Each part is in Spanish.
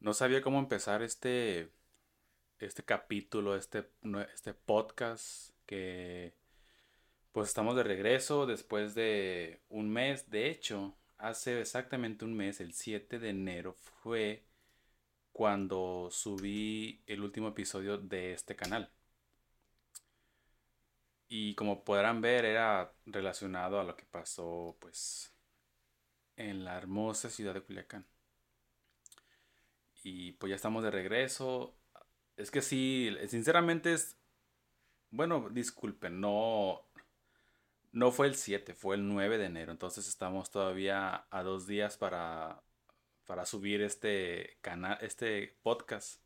No sabía cómo empezar este, este capítulo, este, este podcast que pues estamos de regreso después de un mes. De hecho, hace exactamente un mes, el 7 de enero, fue cuando subí el último episodio de este canal. Y como podrán ver, era relacionado a lo que pasó pues en la hermosa ciudad de Culiacán. Y pues ya estamos de regreso. Es que sí, sinceramente es... Bueno, disculpen, no... No fue el 7, fue el 9 de enero. Entonces estamos todavía a dos días para, para subir este canal, este podcast.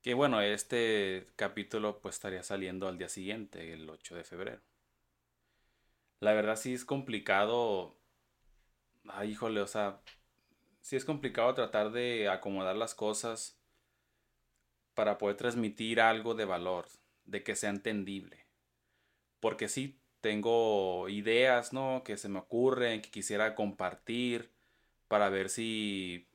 Que bueno, este capítulo pues estaría saliendo al día siguiente, el 8 de febrero. La verdad sí es complicado. Ay, híjole, o sea, sí es complicado tratar de acomodar las cosas para poder transmitir algo de valor, de que sea entendible. Porque sí tengo ideas, ¿no? Que se me ocurren, que quisiera compartir para ver si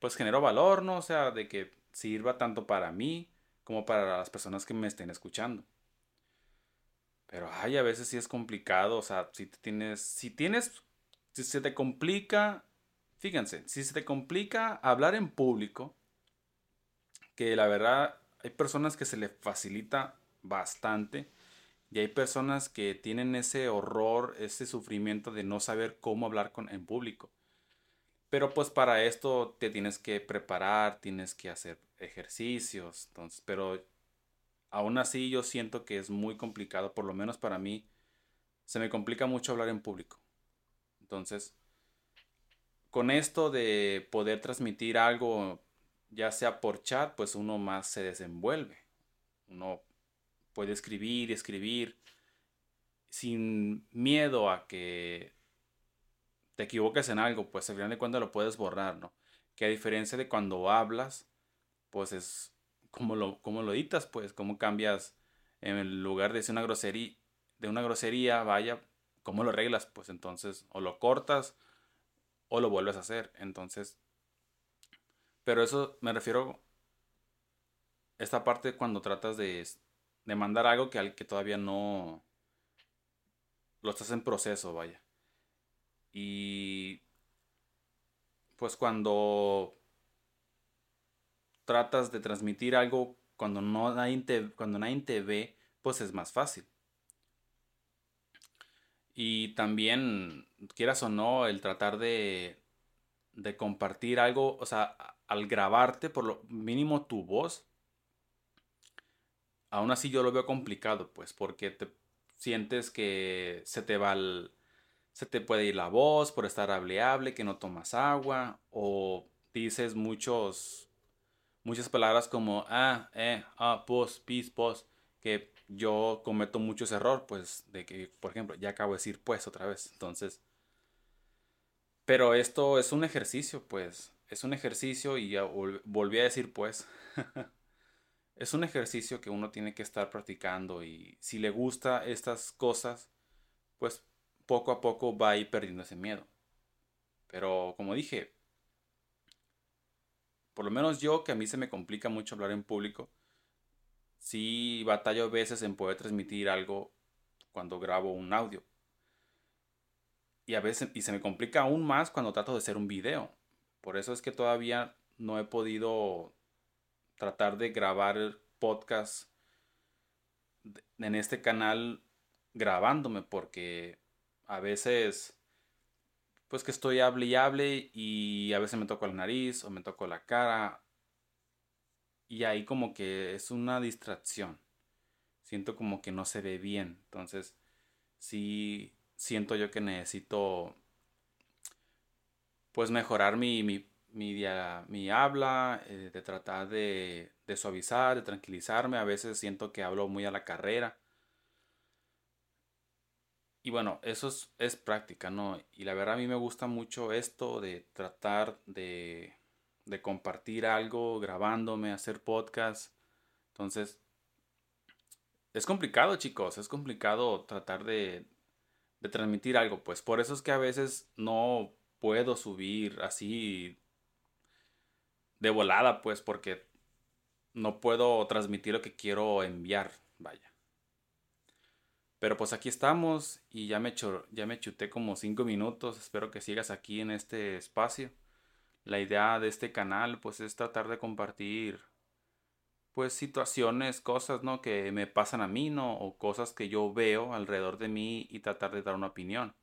pues genero valor, ¿no? O sea, de que sirva tanto para mí como para las personas que me estén escuchando. Pero ay, a veces sí es complicado, o sea, si tienes si tienes si se te complica Fíjense, si se te complica hablar en público, que la verdad hay personas que se le facilita bastante y hay personas que tienen ese horror, ese sufrimiento de no saber cómo hablar con, en público. Pero pues para esto te tienes que preparar, tienes que hacer ejercicios, entonces, pero aún así yo siento que es muy complicado, por lo menos para mí, se me complica mucho hablar en público. Entonces, con esto de poder transmitir algo, ya sea por chat, pues uno más se desenvuelve. Uno puede escribir escribir sin miedo a que te equivoques en algo, pues al final de cuentas lo puedes borrar, ¿no? Que a diferencia de cuando hablas, pues es como lo, como lo editas, pues, cómo cambias en lugar de decir una grosería, de una grosería, vaya, cómo lo arreglas, pues entonces, o lo cortas, o lo vuelves a hacer. Entonces, pero eso me refiero esta parte cuando tratas de, de mandar algo que, que todavía no lo estás en proceso, vaya. Y pues cuando tratas de transmitir algo cuando no nadie cuando nadie te ve, pues es más fácil. Y también, quieras o no, el tratar de, de compartir algo, o sea, al grabarte, por lo mínimo tu voz, aún así yo lo veo complicado, pues, porque te sientes que se te va se te puede ir la voz por estar hableable, que no tomas agua, o dices muchos, muchas palabras como ah, eh, ah, pos, pis, pos, que yo cometo muchos errores, pues, de que, por ejemplo, ya acabo de decir pues otra vez. Entonces, pero esto es un ejercicio, pues, es un ejercicio y ya volví a decir pues. es un ejercicio que uno tiene que estar practicando y si le gusta estas cosas, pues poco a poco va a ir perdiendo ese miedo. Pero como dije, por lo menos yo que a mí se me complica mucho hablar en público, sí batallo a veces en poder transmitir algo cuando grabo un audio. Y a veces, y se me complica aún más cuando trato de hacer un video. Por eso es que todavía no he podido tratar de grabar el podcast en este canal grabándome porque a veces pues que estoy hable y hable y a veces me toco la nariz o me toco la cara y ahí como que es una distracción. Siento como que no se ve bien. Entonces, sí siento yo que necesito pues mejorar mi, mi, mi, habla, eh, de tratar de, de suavizar, de tranquilizarme. A veces siento que hablo muy a la carrera. Y bueno, eso es, es, práctica, ¿no? Y la verdad a mí me gusta mucho esto de tratar de de compartir algo, grabándome, hacer podcast. Entonces, es complicado, chicos, es complicado tratar de, de transmitir algo, pues por eso es que a veces no puedo subir así de volada, pues, porque no puedo transmitir lo que quiero enviar, vaya. Pero pues aquí estamos y ya me, ya me chuté como cinco minutos. Espero que sigas aquí en este espacio. La idea de este canal pues es tratar de compartir pues situaciones, cosas, ¿no? Que me pasan a mí, ¿no? O cosas que yo veo alrededor de mí y tratar de dar una opinión.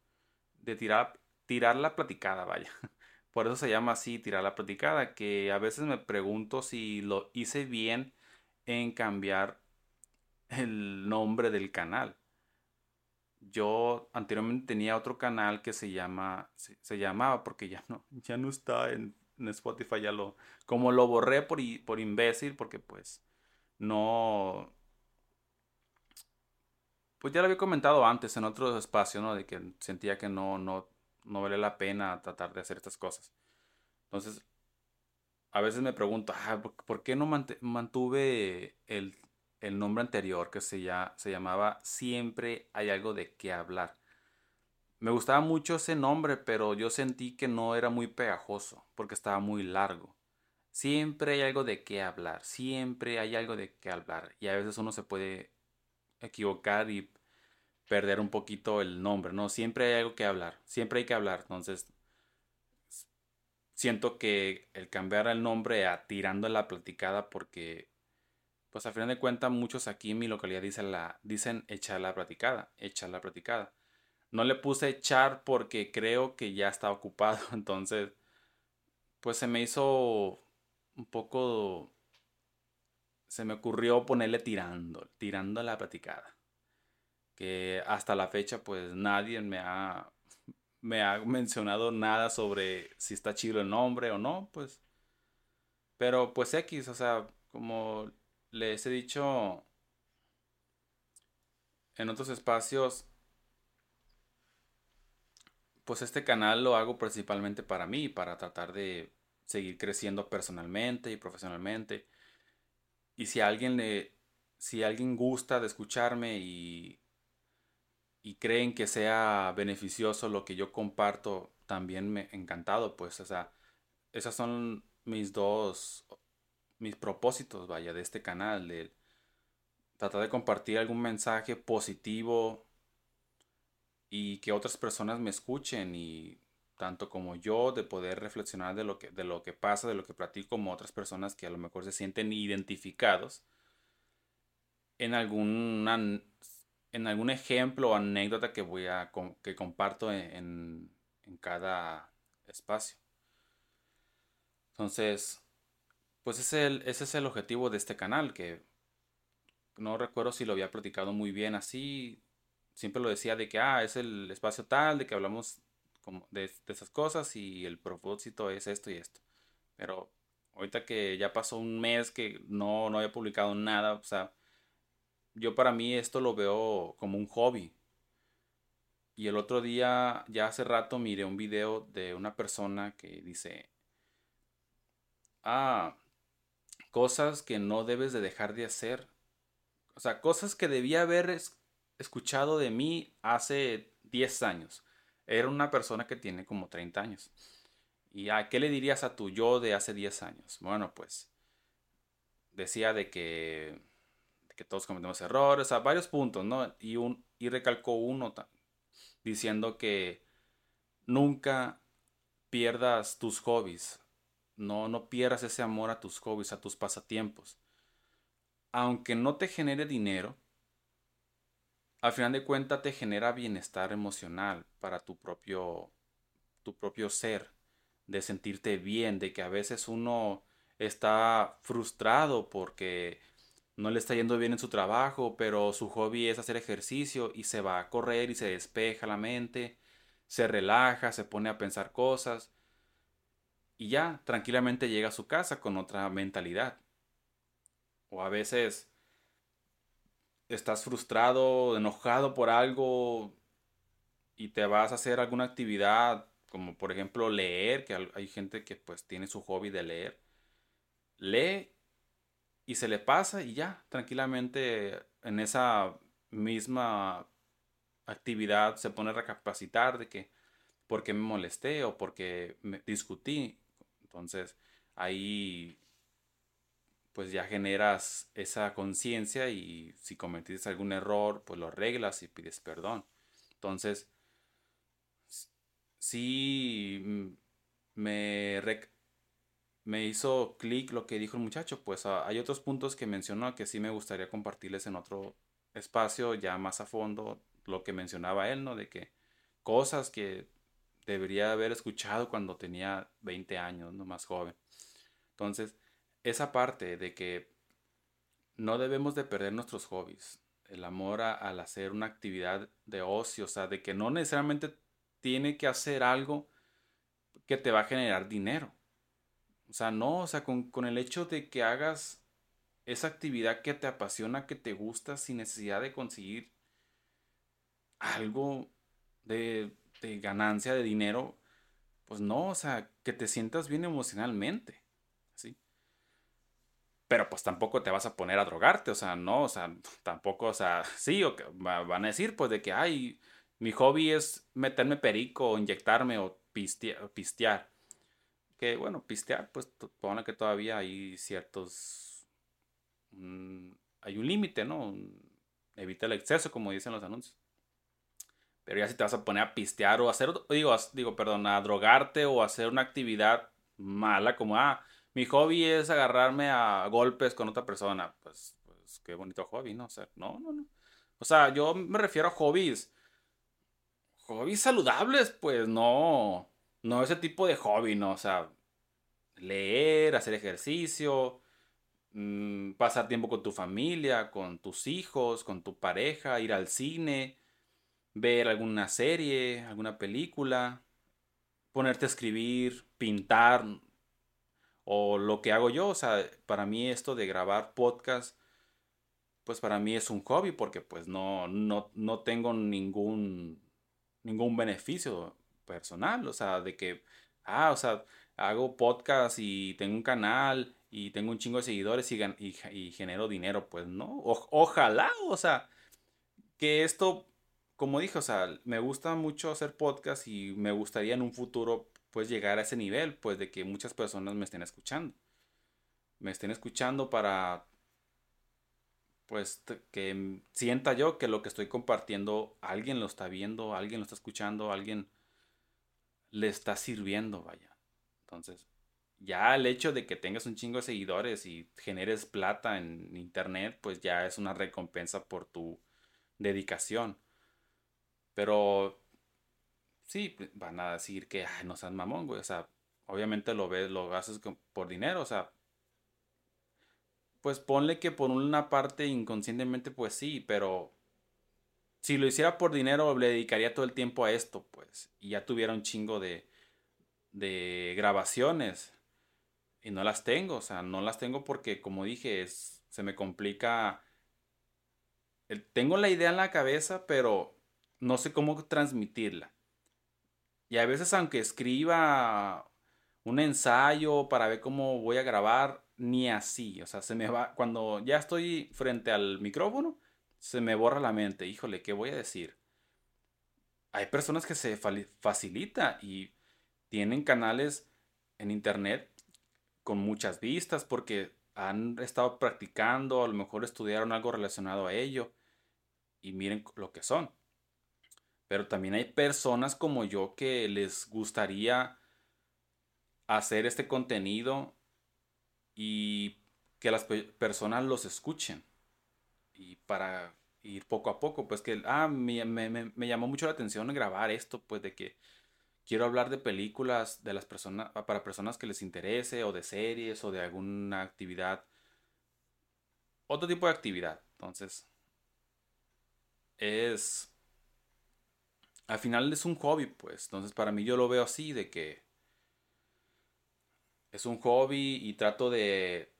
De tirar, tirar la platicada, vaya. Por eso se llama así, tirar la platicada, que a veces me pregunto si lo hice bien en cambiar el nombre del canal yo anteriormente tenía otro canal que se llama, se, llamaba porque ya no, ya no está en, Spotify, ya lo, como lo borré por, por imbécil, porque pues no, pues ya lo había comentado antes en otro espacio, ¿no? De que sentía que no, no, no vale la pena tratar de hacer estas cosas. Entonces, a veces me pregunto, ah, ¿por qué no mantuve el el nombre anterior que se, ya, se llamaba Siempre hay algo de qué hablar. Me gustaba mucho ese nombre, pero yo sentí que no era muy pegajoso porque estaba muy largo. Siempre hay algo de qué hablar, siempre hay algo de qué hablar. Y a veces uno se puede equivocar y perder un poquito el nombre, ¿no? Siempre hay algo que hablar, siempre hay que hablar. Entonces, siento que el cambiar el nombre a tirando la platicada porque pues a final de cuentas muchos aquí en mi localidad dicen, la, dicen echar la platicada, echar la platicada. No le puse echar porque creo que ya está ocupado, entonces pues se me hizo un poco, se me ocurrió ponerle tirando, tirando la platicada. Que hasta la fecha pues nadie me ha, me ha mencionado nada sobre si está chido el nombre o no, pues. Pero pues X, o sea, como les he dicho en otros espacios, pues este canal lo hago principalmente para mí, para tratar de seguir creciendo personalmente y profesionalmente. Y si alguien le, si alguien gusta de escucharme y, y creen que sea beneficioso lo que yo comparto, también me encantado, pues, o sea, esas son mis dos mis propósitos, vaya, de este canal, de tratar de compartir algún mensaje positivo y que otras personas me escuchen y tanto como yo de poder reflexionar de lo que de lo que pasa, de lo que platico como otras personas que a lo mejor se sienten identificados en alguna en algún ejemplo o anécdota que voy a que comparto en, en cada espacio. Entonces, pues ese es el objetivo de este canal, que no recuerdo si lo había platicado muy bien así. Siempre lo decía de que, ah, es el espacio tal, de que hablamos como de, esas cosas y el propósito es esto y esto. Pero ahorita que ya pasó un mes que no, no había publicado nada, o sea, yo para mí esto lo veo como un hobby. Y el otro día, ya hace rato, miré un video de una persona que dice, ah, cosas que no debes de dejar de hacer. O sea, cosas que debía haber escuchado de mí hace 10 años. Era una persona que tiene como 30 años. ¿Y a qué le dirías a tu yo de hace 10 años? Bueno, pues decía de que, que todos cometemos errores, a varios puntos, ¿no? Y, un, y recalcó uno diciendo que nunca pierdas tus hobbies. No, no pierdas ese amor a tus hobbies, a tus pasatiempos. Aunque no te genere dinero, al final de cuentas te genera bienestar emocional para tu propio, tu propio ser, de sentirte bien, de que a veces uno está frustrado porque no le está yendo bien en su trabajo, pero su hobby es hacer ejercicio y se va a correr y se despeja la mente, se relaja, se pone a pensar cosas y ya tranquilamente llega a su casa con otra mentalidad. O a veces estás frustrado, enojado por algo y te vas a hacer alguna actividad, como por ejemplo leer, que hay gente que pues tiene su hobby de leer. Lee y se le pasa y ya, tranquilamente en esa misma actividad se pone a recapacitar de que por qué me molesté o por qué me discutí entonces, ahí pues ya generas esa conciencia y si cometiste algún error, pues lo arreglas y pides perdón. Entonces, sí me, me hizo clic lo que dijo el muchacho, pues ah, hay otros puntos que mencionó que sí me gustaría compartirles en otro espacio ya más a fondo, lo que mencionaba él, ¿no? De que cosas que debería haber escuchado cuando tenía 20 años, ¿no? Más joven. Entonces, esa parte de que no debemos de perder nuestros hobbies, el amor al hacer una actividad de ocio, o sea, de que no necesariamente tiene que hacer algo que te va a generar dinero. O sea, no, o sea, con, el hecho de que hagas esa actividad que te apasiona, que te gusta, sin necesidad de conseguir algo de, de ganancia, de dinero, pues no, o sea, que te sientas bien emocionalmente. Pero pues tampoco te vas a poner a drogarte, o sea, no, o sea, tampoco, o sea, sí, o que van a decir pues de que, ay, mi hobby es meterme perico o inyectarme o pistear. Que bueno, pistear, pues pone que todavía hay ciertos... Mm, hay un límite, ¿no? evita el exceso, como dicen los anuncios. Pero ya si te vas a poner a pistear o hacer, digo, digo, perdón, a drogarte o hacer una actividad mala como, ah, mi hobby es agarrarme a golpes con otra persona. Pues, pues qué bonito hobby, ¿no? O sea, no, no, no. O sea, yo me refiero a hobbies. Hobbies saludables, pues no. No ese tipo de hobby, ¿no? O sea, leer, hacer ejercicio, mm, pasar tiempo con tu familia, con tus hijos, con tu pareja, ir al cine, ver alguna serie, alguna película, ponerte a escribir, pintar, o lo que hago yo, o sea, para mí esto de grabar podcast, pues para mí es un hobby porque pues no, no, no tengo ningún, ningún beneficio personal, o sea, de que, ah, o sea, hago podcast y tengo un canal y tengo un chingo de seguidores y, y, genero dinero, pues no, ojalá, o sea, que esto, como dije, o sea, me gusta mucho hacer podcast y me gustaría en un futuro pues llegar a ese nivel, pues de que muchas personas me estén escuchando. Me estén escuchando para, pues que sienta yo que lo que estoy compartiendo, alguien lo está viendo, alguien lo está escuchando, alguien le está sirviendo, vaya. Entonces, ya el hecho de que tengas un chingo de seguidores y generes plata en internet, pues ya es una recompensa por tu dedicación. Pero sí, van a decir que, ay, no seas mamón, güey. O sea, obviamente lo ves, lo haces por dinero, o sea. Pues ponle que por una parte inconscientemente, pues sí, pero si lo hiciera por dinero, le dedicaría todo el tiempo a esto, pues. Y ya tuviera un chingo de, de grabaciones. Y no las tengo, o sea, no las tengo porque, como dije, es, se me complica. tengo la idea en la cabeza, pero no sé cómo transmitirla. Y a veces aunque escriba un ensayo para ver cómo voy a grabar, ni así. O sea, se me va, cuando ya estoy frente al micrófono, se me borra la mente. Híjole, ¿qué voy a decir? Hay personas que se facilita y tienen canales en internet con muchas vistas porque han estado practicando, a lo mejor estudiaron algo relacionado a ello y miren lo que son. Pero también hay personas como yo que les gustaría hacer este contenido y que las personas los escuchen. Y para ir poco a poco, pues que, ah, me, me, llamó mucho la atención grabar esto, pues de que quiero hablar de películas de las personas, para personas que les interese, o de series, o de alguna actividad, otro tipo de actividad. Entonces, es al final es un hobby, pues. Entonces para mí yo lo veo así, de que es un hobby y trato de,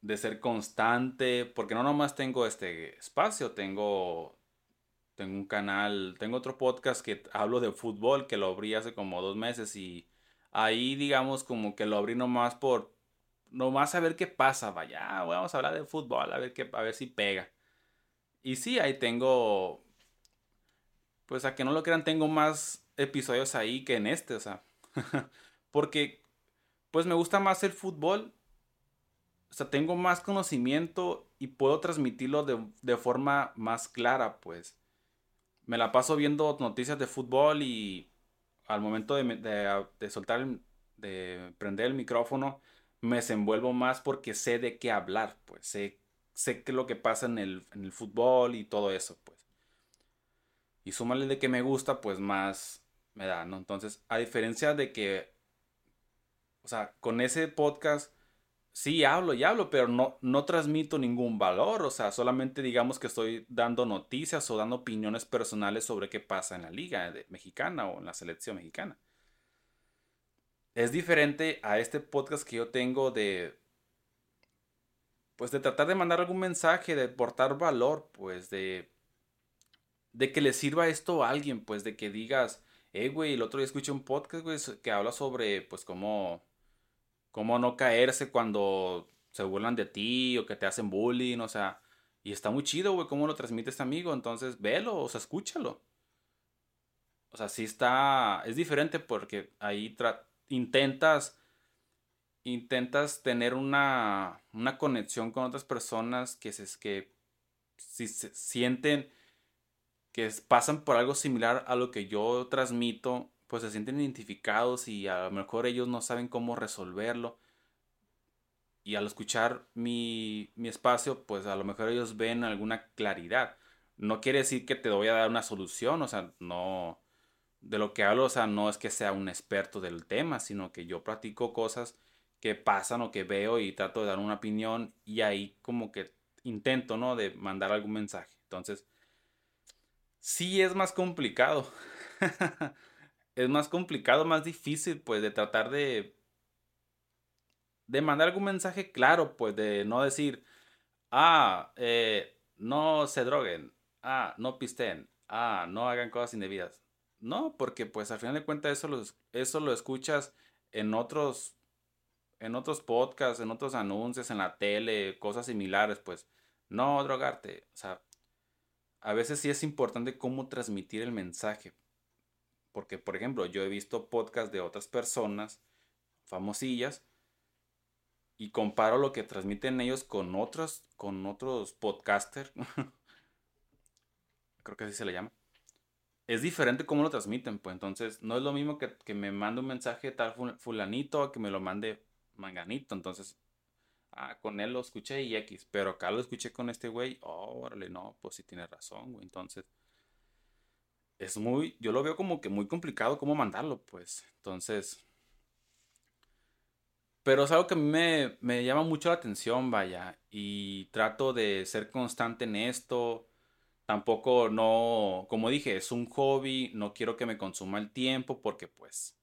de ser constante, porque no nomás tengo este espacio, tengo, tengo un canal, tengo otro podcast que hablo de fútbol, que lo abrí hace como dos meses y ahí digamos como que lo abrí nomás por, nomás a ver qué pasa, vaya, vamos a hablar de fútbol, a ver, qué, a ver si pega. Y sí, ahí tengo pues a que no lo crean, tengo más episodios ahí que en este, o sea. Porque pues me gusta más el fútbol. O sea, tengo más conocimiento y puedo transmitirlo de, forma más clara, pues. Me la paso viendo noticias de fútbol y al momento de, de soltar, de prender el micrófono, me desenvuelvo más porque sé de qué hablar, pues. Sé, sé qué es lo que pasa en el, en el fútbol y todo eso, pues. Y súmale de que me gusta, pues más me da, ¿no? Entonces, a diferencia de que, o sea, con ese podcast sí hablo y hablo, pero no, no transmito ningún valor, o sea, solamente digamos que estoy dando noticias o dando opiniones personales sobre qué pasa en la liga mexicana o en la selección mexicana. Es diferente a este podcast que yo tengo de, pues de tratar de mandar algún mensaje, de portar valor, pues de, de que le sirva esto a alguien, pues de que digas, eh, güey, el otro día escuché un podcast, güey, que habla sobre, pues, cómo, cómo no caerse cuando se burlan de ti o que te hacen bullying, o sea, y está muy chido, güey, cómo lo transmite este amigo, entonces, velo, o sea, escúchalo. O sea, sí está, es diferente porque ahí intentas, intentas tener una, una conexión con otras personas que, se, que si se sienten que pasan por algo similar a lo que yo transmito, pues se sienten identificados y a lo mejor ellos no saben cómo resolverlo. Y al escuchar mi, mi espacio, pues a lo mejor ellos ven alguna claridad. No quiere decir que te voy a dar una solución, o sea, no, de lo que hablo, o sea, no es que sea un experto del tema, sino que yo practico cosas que pasan o que veo y trato de dar una opinión y ahí como que intento, ¿no? De mandar algún mensaje. Entonces, sí es más complicado. es más complicado, más difícil, pues, de tratar de. de mandar algún mensaje claro, pues, de no decir, ah, eh, no se droguen, ah, no pisten, ah, no hagan cosas indebidas. No, porque, pues, al final de cuentas, eso lo, eso lo escuchas en otros. en otros podcasts, en otros anuncios, en la tele, cosas similares, pues, no drogarte. O sea, a veces sí es importante cómo transmitir el mensaje. Porque, por ejemplo, yo he visto podcasts de otras personas, famosillas, y comparo lo que transmiten ellos con otros, con otros podcasters. Creo que así se le llama. Es diferente cómo lo transmiten, pues entonces no es lo mismo que, me mande un mensaje tal fulanito a que me lo mande manganito. Entonces ah, con él lo escuché y X, pero acá lo escuché con este güey, oh, órale, no, pues sí tiene razón, güey, entonces, es muy, yo lo veo como que muy complicado cómo mandarlo, pues, entonces, pero es algo que a mí me, me llama mucho la atención, vaya, y trato de ser constante en esto, tampoco no, como dije, es un hobby, no quiero que me consuma el tiempo porque pues,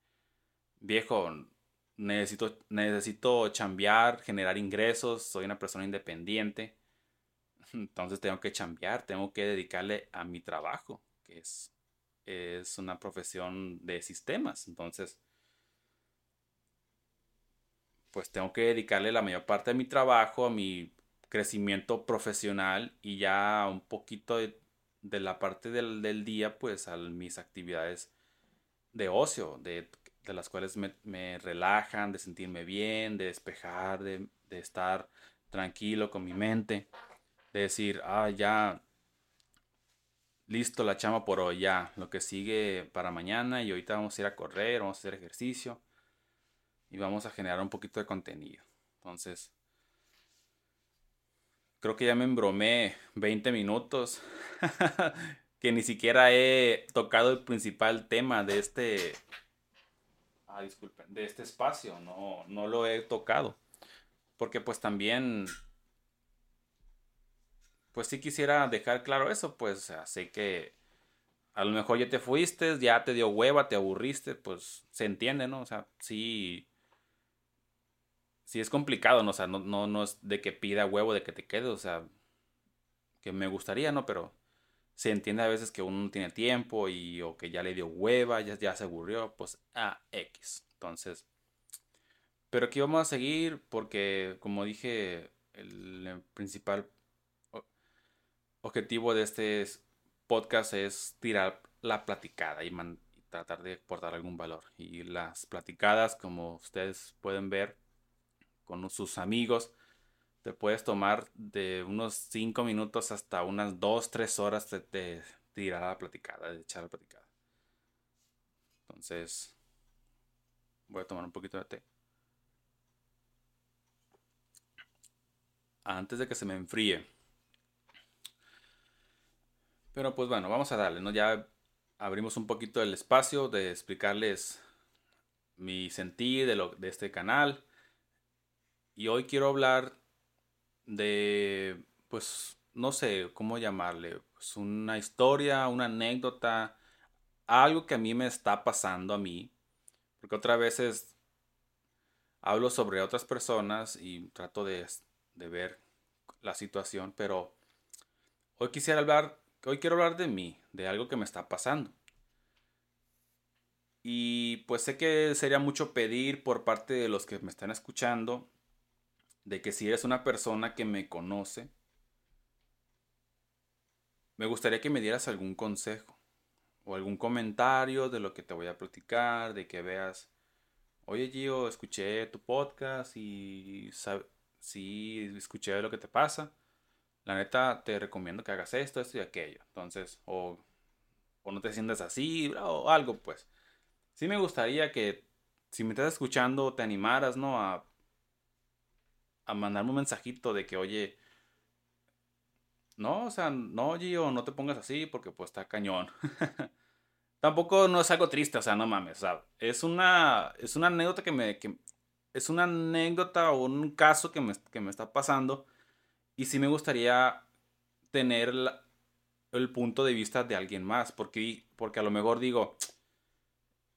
viejo, necesito, necesito chambear, generar ingresos, soy una persona independiente. Entonces tengo que chambear, tengo que dedicarle a mi trabajo, que es, es una profesión de sistemas. Entonces, pues tengo que dedicarle la mayor parte de mi trabajo a mi crecimiento profesional y ya un poquito de, la parte del, del, día, pues a mis actividades de ocio, de de las cuales me, relajan, de sentirme bien, de despejar, de, estar tranquilo con mi mente, de decir, ah, ya, listo la chama por hoy, ya, lo que sigue para mañana y ahorita vamos a ir a correr, vamos a hacer ejercicio y vamos a generar un poquito de contenido. Entonces, creo que ya me embromé 20 minutos, que ni siquiera he tocado el principal tema de este ah, disculpen, de este espacio, no, no lo he tocado. Porque pues también, pues sí quisiera dejar claro eso, pues sé que a lo mejor ya te fuiste, ya te dio hueva, te aburriste, pues se entiende, ¿no? O sea, sí, sí es complicado, ¿no? O sea, no, no, no es de que pida huevo de que te quedes, o sea, que me gustaría, ¿no? Pero se entiende a veces que uno no tiene tiempo y o que ya le dio hueva, ya, ya se aburrió, pues a X. Entonces, pero aquí vamos a seguir porque, como dije, el principal objetivo de este podcast es tirar la platicada y tratar de aportar algún valor. Y las platicadas, como ustedes pueden ver con sus amigos, te puedes tomar de unos 5 minutos hasta unas 2, 3 horas de, de tirar la platicada, de echar la platicada. Entonces, voy a tomar un poquito de té. Antes de que se me enfríe. Pero pues bueno, vamos a darle, ¿no? Ya abrimos un poquito el espacio de explicarles mi sentir de, lo, de este canal. Y hoy quiero hablar de, pues, no sé cómo llamarle, pues una historia, una anécdota, algo que a mí me está pasando a mí. Porque otras veces hablo sobre otras personas y trato de, de ver la situación, pero hoy quisiera hablar Hoy quiero hablar de mí, de algo que me está pasando. Y pues sé que sería mucho pedir por parte de los que me están escuchando, de que si eres una persona que me conoce, me gustaría que me dieras algún consejo o algún comentario de lo que te voy a platicar, de que veas, oye Gio, escuché tu podcast y sí, escuché lo que te pasa la neta te recomiendo que hagas esto, esto y aquello. Entonces, o, o no te sientas así, o algo, pues. Sí me gustaría que, si me estás escuchando, te animaras, ¿no? A, a mandarme un mensajito de que, oye, no, o sea, no, Gio, no te pongas así porque pues está cañón. Tampoco no es algo triste, o sea, no mames, o sea, es una, es una anécdota que me, que, es una anécdota o un caso que me, que me está pasando y sí me gustaría tener el punto de vista de alguien más, porque, porque a lo mejor digo,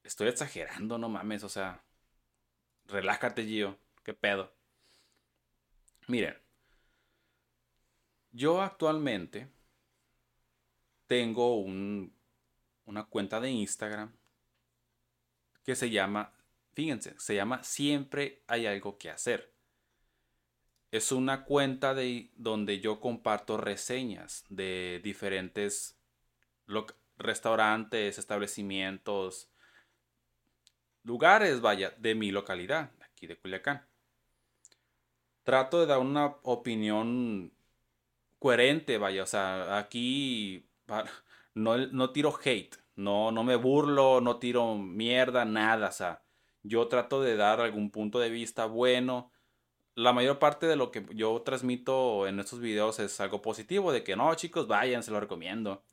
estoy exagerando, no mames, o sea, relájate, Gio, qué pedo. Miren, yo actualmente tengo un, una cuenta de Instagram que se llama, fíjense, se llama Siempre hay algo que hacer. Es una cuenta de, donde yo comparto reseñas de diferentes restaurantes, establecimientos, lugares, vaya, de mi localidad, aquí de Culiacán. Trato de dar una opinión coherente, vaya, o sea, aquí no, no tiro hate, no, no me burlo, no tiro mierda, nada, o sea, yo trato de dar algún punto de vista bueno, la mayor parte de lo que yo transmito en estos videos es algo positivo, de que no, chicos, vayan, se lo recomiendo.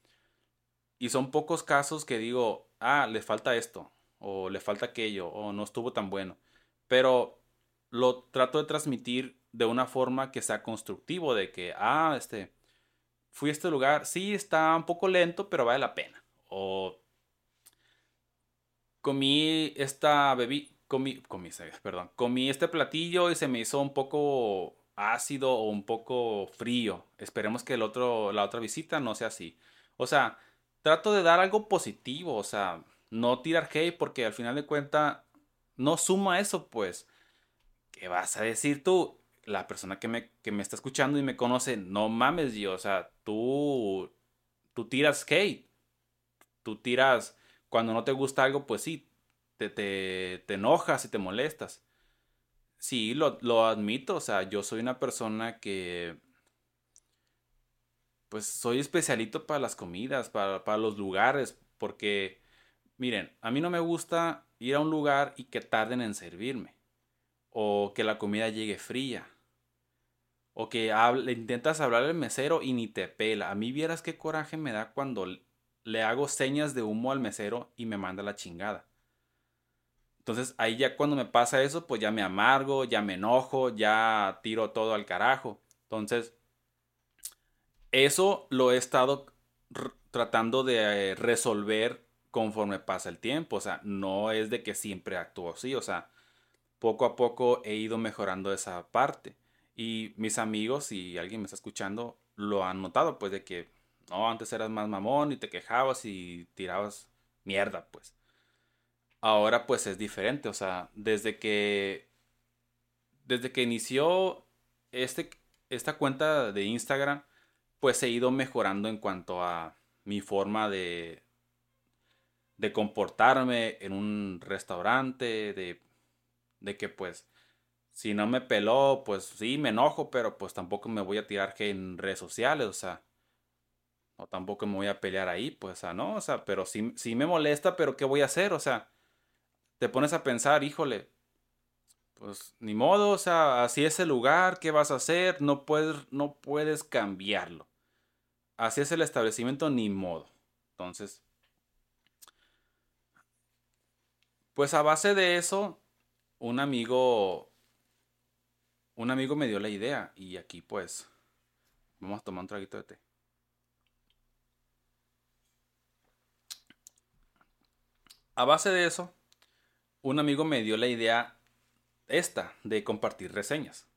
Y son pocos casos que digo, ah, le falta esto, o le falta aquello, o no estuvo tan bueno. Pero lo trato de transmitir de una forma que sea constructivo, de que, ah, este, fui a este lugar, sí, está un poco lento, pero vale la pena. O comí esta bebida, comí, comí, perdón, comí este platillo y se me hizo un poco ácido o un poco frío. Esperemos que el otro, la otra visita no sea así. O sea, trato de dar algo positivo, o sea, no tirar hate porque al final de cuentas no suma eso, pues. ¿Qué vas a decir tú? La persona que me, que me está escuchando y me conoce, no mames, yo, o sea, tú, tú tiras hate. Tú tiras, cuando no te gusta algo, pues sí, te, enojas y te molestas. Sí, lo, lo, admito, o sea, yo soy una persona que, pues, soy especialito para las comidas, para, para los lugares, porque, miren, a mí no me gusta ir a un lugar y que tarden en servirme, o que la comida llegue fría, o que le intentas hablar al mesero y ni te pela. A mí vieras qué coraje me da cuando le hago señas de humo al mesero y me manda la chingada. Entonces ahí ya cuando me pasa eso, pues ya me amargo, ya me enojo, ya tiro todo al carajo. Entonces, eso lo he estado tratando de resolver conforme pasa el tiempo. O sea, no es de que siempre actúo así. O sea, poco a poco he ido mejorando esa parte. Y mis amigos, si alguien me está escuchando, lo han notado, pues de que, no, antes eras más mamón y te quejabas y tirabas mierda, pues. Ahora pues es diferente, o sea, desde que desde que inició este, esta cuenta de Instagram, pues he ido mejorando en cuanto a mi forma de de comportarme en un restaurante, de, de que pues si no me peló, pues sí, me enojo, pero pues tampoco me voy a tirar que en redes sociales, o sea, o tampoco me voy a pelear ahí, pues, o sea, no, o sea, pero sí, sí me molesta, pero ¿qué voy a hacer? O sea, te pones a pensar, híjole, pues ni modo, o sea, así es el lugar, ¿qué vas a hacer? No puedes, no puedes cambiarlo. Así es el establecimiento, ni modo. Entonces, pues a base de eso, un amigo, un amigo me dio la idea y aquí pues, vamos a tomar un traguito de té. A base de eso, un amigo me dio la idea esta de compartir reseñas.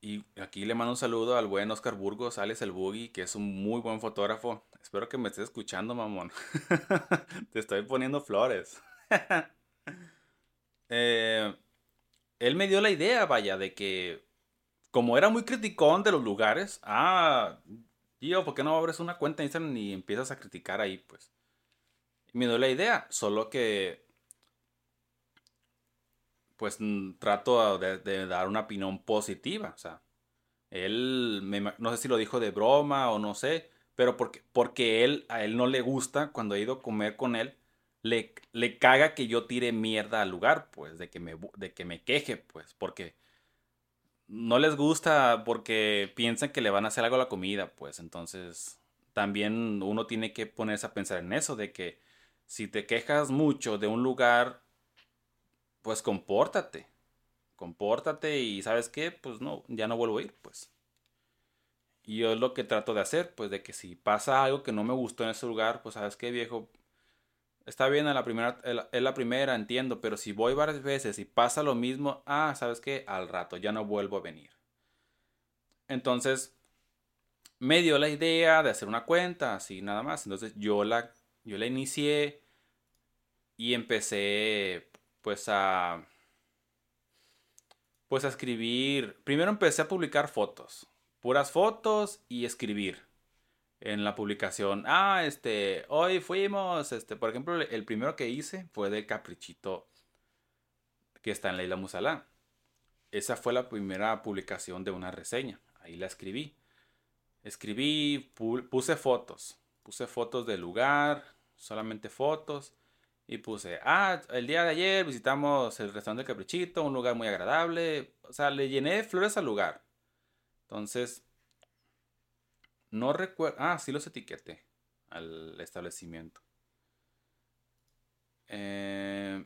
Y aquí le mando un saludo al buen Oscar Burgos, Alex el Boogie, que es un muy buen fotógrafo. Espero que me estés escuchando, mamón. Te estoy poniendo flores. Eh, él me dio la idea, vaya, de que como era muy criticón de los lugares, ah, tío, ¿por qué no abres una cuenta en Instagram y empiezas a criticar ahí, pues? Me dio la idea, solo que pues trato de, dar una opinión positiva. O sea, él, no sé si lo dijo de broma o no sé, pero porque, porque él, a él no le gusta cuando he ido a comer con él, le, le caga que yo tire mierda al lugar, pues, de que me, de que me queje, pues, porque no les gusta porque piensan que le van a hacer algo a la comida, pues, entonces también uno tiene que ponerse a pensar en eso, de que si te quejas mucho de un lugar pues compórtate. Compórtate y sabes qué, pues no, ya no vuelvo a ir, pues. Y yo es lo que trato de hacer, pues de que si pasa algo que no me gustó en ese lugar, pues sabes qué, viejo, está bien, en la primera, es la primera, entiendo, pero si voy varias veces y pasa lo mismo, ah, sabes qué, al rato ya no vuelvo a venir. Entonces, me dio la idea de hacer una cuenta, así nada más. Entonces yo la, yo la inicié y empecé pues a pues a escribir. Primero empecé a publicar fotos, puras fotos y escribir en la publicación. Ah, este, hoy fuimos, este, por ejemplo, el primero que hice fue del caprichito que está en la isla Musalá. Esa fue la primera publicación de una reseña. Ahí la escribí. Escribí, puse fotos. Puse fotos del lugar, solamente fotos. Y puse, ah, el día de ayer visitamos el restaurante Caprichito, un lugar muy agradable. O sea, le llené flores al lugar. Entonces, no recuerdo. Ah, sí los etiqueté al establecimiento. Eh,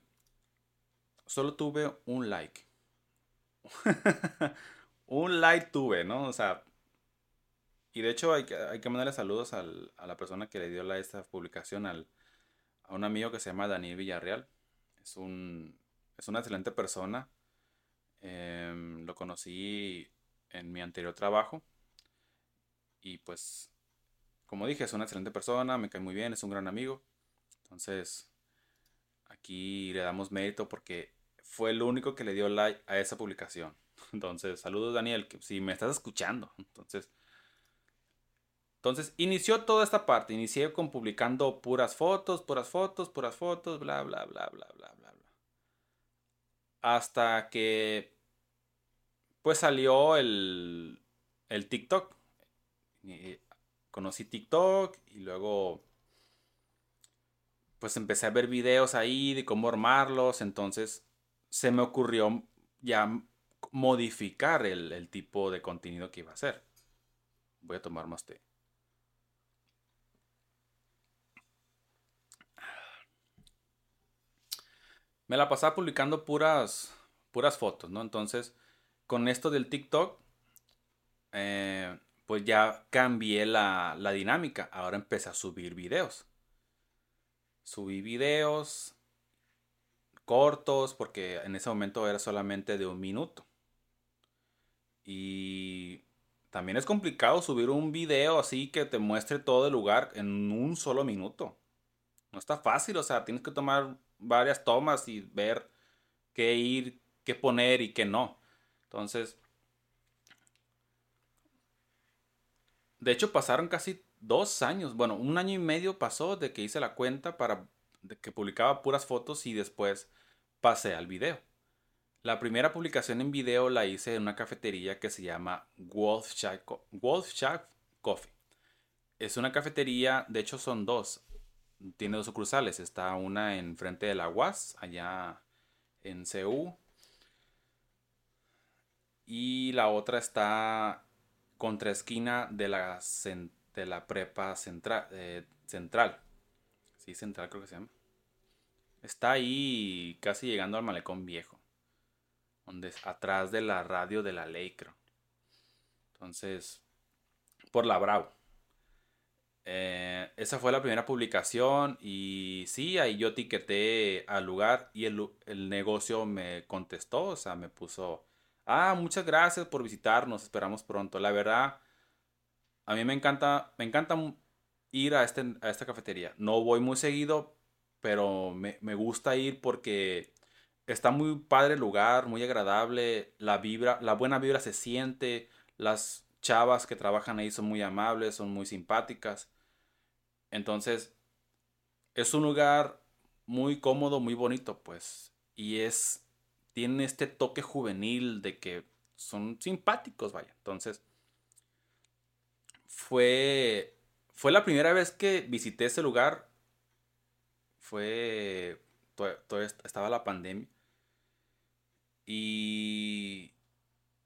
solo tuve un like. un like tuve, ¿no? O sea, y de hecho hay que, hay que mandarle saludos a la persona que le dio esta publicación al a un amigo que se llama Daniel Villarreal. Es, un, es una excelente persona. Em, lo conocí en mi anterior trabajo. Y pues, como dije, es una excelente persona, me cae muy bien, es un gran amigo. Entonces, aquí le damos mérito porque fue el único que le dio like a esa publicación. Entonces, saludos Daniel, si me estás escuchando. Entonces, entonces, inició toda esta parte. Inicié con publicando puras fotos, puras fotos, puras fotos, bla, bla, bla, bla, bla, bla, bla. Hasta que, pues salió el, el TikTok. Conocí TikTok y luego, pues empecé a ver videos ahí de cómo armarlos. Entonces, se me ocurrió ya modificar el, tipo de contenido que iba a hacer. Voy a tomar más té. me la pasaba publicando puras, puras fotos, ¿no? Entonces, con esto del TikTok, eh, pues ya cambié la, la dinámica. Ahora empecé a subir videos. Subí videos cortos porque en ese momento era solamente de un minuto. Y también es complicado subir un video así que te muestre todo el lugar en un solo minuto. No está fácil, o sea, tienes que tomar varias tomas y ver qué ir, qué poner y qué no. Entonces, de hecho pasaron casi dos años, bueno, un año y medio pasó de que hice la cuenta para que publicaba puras fotos y después pasé al video. La primera publicación en video la hice en una cafetería que se llama Wolf Shack, Coffee. Es una cafetería, de hecho son dos. Tiene dos sucursales. Está una en frente de la UAS, allá en CU. Y la otra está contra esquina de la, de la prepa central, eh, central. Sí, central creo que se llama. Está ahí casi llegando al malecón viejo. Donde es atrás de la radio de la ley, creo. Entonces, por la Bravo. Eh, esa fue la primera publicación y sí, ahí yo etiqueté al lugar y el, el, negocio me contestó, o sea, me puso, ah, muchas gracias por visitarnos, esperamos pronto. La verdad, a mí me encanta, me encanta ir a, este, a esta cafetería. No voy muy seguido, pero me, gusta ir porque está muy padre el lugar, muy agradable, la vibra, la buena vibra se siente, las chavas que trabajan ahí son muy amables, son muy simpáticas. Entonces, es un lugar muy cómodo, muy bonito, pues. Y es, tiene este toque juvenil de que son simpáticos, vaya. Entonces, fue, fue la primera vez que visité ese lugar. Fue, todavía estaba la pandemia. Y,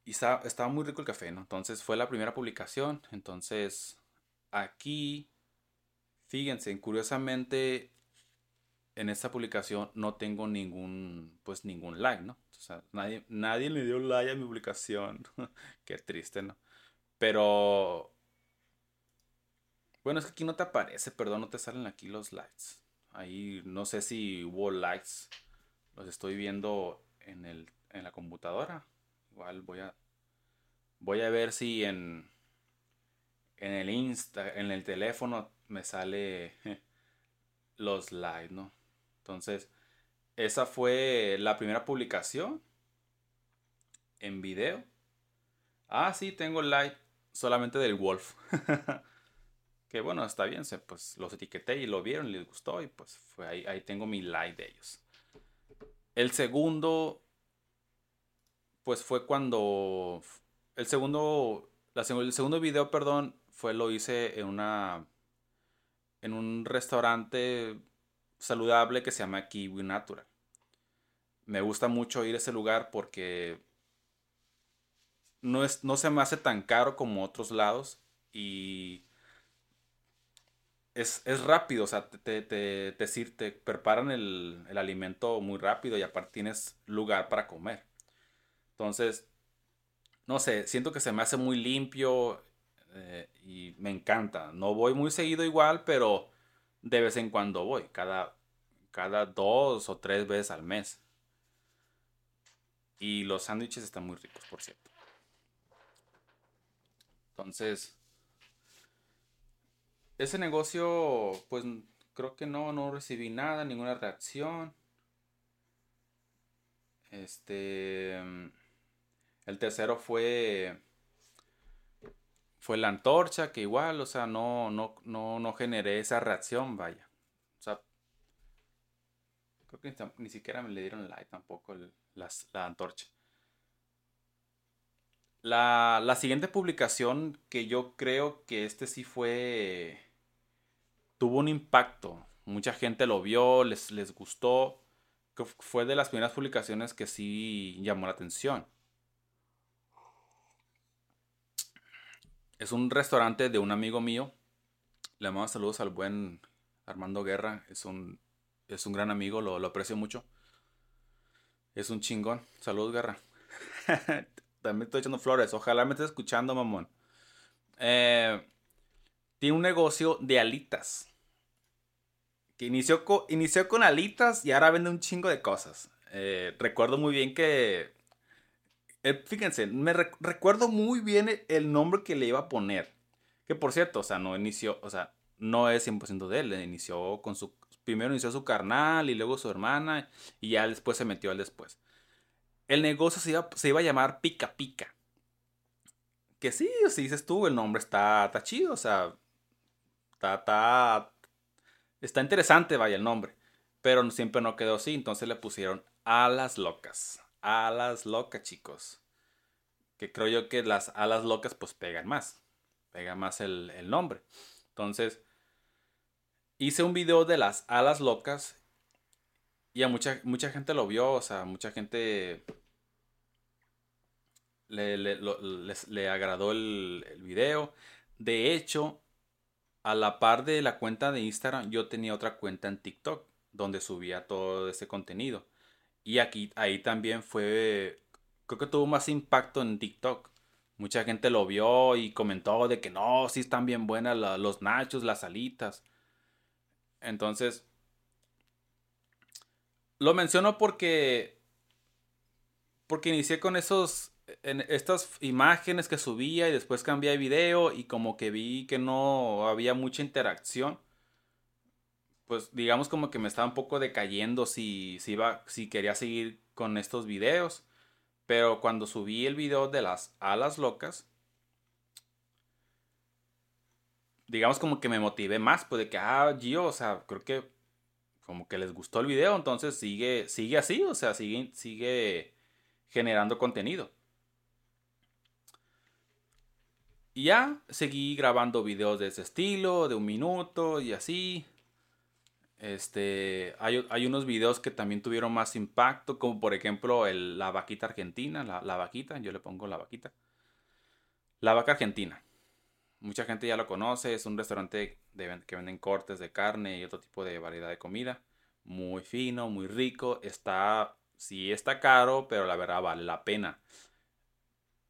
y estaba, estaba, muy rico el café, ¿no? Entonces fue la primera publicación. Entonces, aquí, fíjense, curiosamente, en esta publicación no tengo ningún, pues ningún like, ¿no? O sea, nadie, nadie le dio like a mi publicación. Qué triste, ¿no? Pero bueno, es que aquí no te aparece, perdón, no te salen aquí los likes. Ahí no sé si hubo likes. Los estoy viendo en, el, en la computadora. Igual voy a voy a ver si en en el Insta, en el teléfono me sale los likes, ¿no? Entonces, esa fue la primera publicación en video. Ah, sí, tengo like solamente del Wolf. Que bueno, está bien, pues los etiqueté y lo vieron, les gustó y pues fue ahí, ahí tengo mi like de ellos. El segundo, pues fue cuando, el segundo, la, el segundo video, perdón, fue lo hice en una, en un restaurante saludable que se llama Kiwi Natural. Me gusta mucho ir a ese lugar porque no, es, no se me hace tan caro como otros lados y es, rápido, o sea, te, te, te, preparan el, alimento muy rápido y aparte tienes lugar para comer. Entonces, no sé, siento que se me hace muy limpio eh, y me encanta. No voy muy seguido igual, pero de vez en cuando voy, cada, cada dos o tres veces al mes. Y los sándwiches están muy ricos, por cierto. Entonces, ese negocio, pues creo que no, no recibí nada, ninguna reacción. Este. El tercero fue. Fue la antorcha, que igual, o sea, no, no, no, no generé esa reacción, vaya. O sea, creo que ni, siquiera me le dieron like tampoco la antorcha. La, la siguiente publicación que yo creo que este sí fue tuvo un impacto. Mucha gente lo vio, les, les gustó. Fue de las primeras publicaciones que sí llamó la atención. Es un restaurante de un amigo mío. Le mando saludos al buen Armando Guerra. Es un, es un gran amigo, lo, lo aprecio mucho. Es un chingón. Saludos, Guerra. También estoy echando flores. Ojalá me estés escuchando, mamón. Eh, tiene un negocio de alitas. Que inició, con, inició con alitas y ahora vende un chingo de cosas. Eh, recuerdo muy bien que... Eh, fíjense, me recuerdo muy bien el nombre que le iba a poner. Que por cierto, o sea, no inició, o sea, no es 100% de él. Inició con su... Primero inició su carnal y luego su hermana y ya después se metió al después. El negocio se iba, se iba a llamar Pica Pica. Que sí, si dices tú, el nombre está, está chido, o sea, está, está interesante, vaya el nombre. Pero siempre no quedó así, entonces le pusieron alas locas. Alas locas, chicos. Que creo yo que las alas locas pues pegan más. Pega más el, nombre. Entonces, hice un video de las alas locas y a mucha, mucha gente lo vio, o sea, mucha gente le, le, agradó el, el, video. De hecho, a la par de la cuenta de Instagram, yo tenía otra cuenta en TikTok donde subía todo ese contenido. Y aquí, ahí también fue, creo que tuvo más impacto en TikTok. Mucha gente lo vio y comentó de que no, sí están bien buenas los nachos, las alitas. Entonces, lo menciono porque, porque inicié con esos, en estas imágenes que subía y después cambié de video y como que vi que no había mucha interacción pues digamos como que me estaba un poco decayendo si, si, iba, si quería seguir con estos videos. Pero cuando subí el video de las alas locas, digamos como que me motivé más, pues de que, ah, Gio, o sea, creo que como que les gustó el video, entonces sigue, sigue así, o sea, sigue, sigue generando contenido. Y ya seguí grabando videos de ese estilo, de un minuto y así. Este, hay, unos videos que también tuvieron más impacto, como por ejemplo el, la vaquita argentina, la, vaquita, yo le pongo la vaquita. La vaca argentina. Mucha gente ya lo conoce, es un restaurante que venden cortes de carne y otro tipo de variedad de comida. Muy fino, muy rico. Está, sí está caro, pero la verdad vale la pena.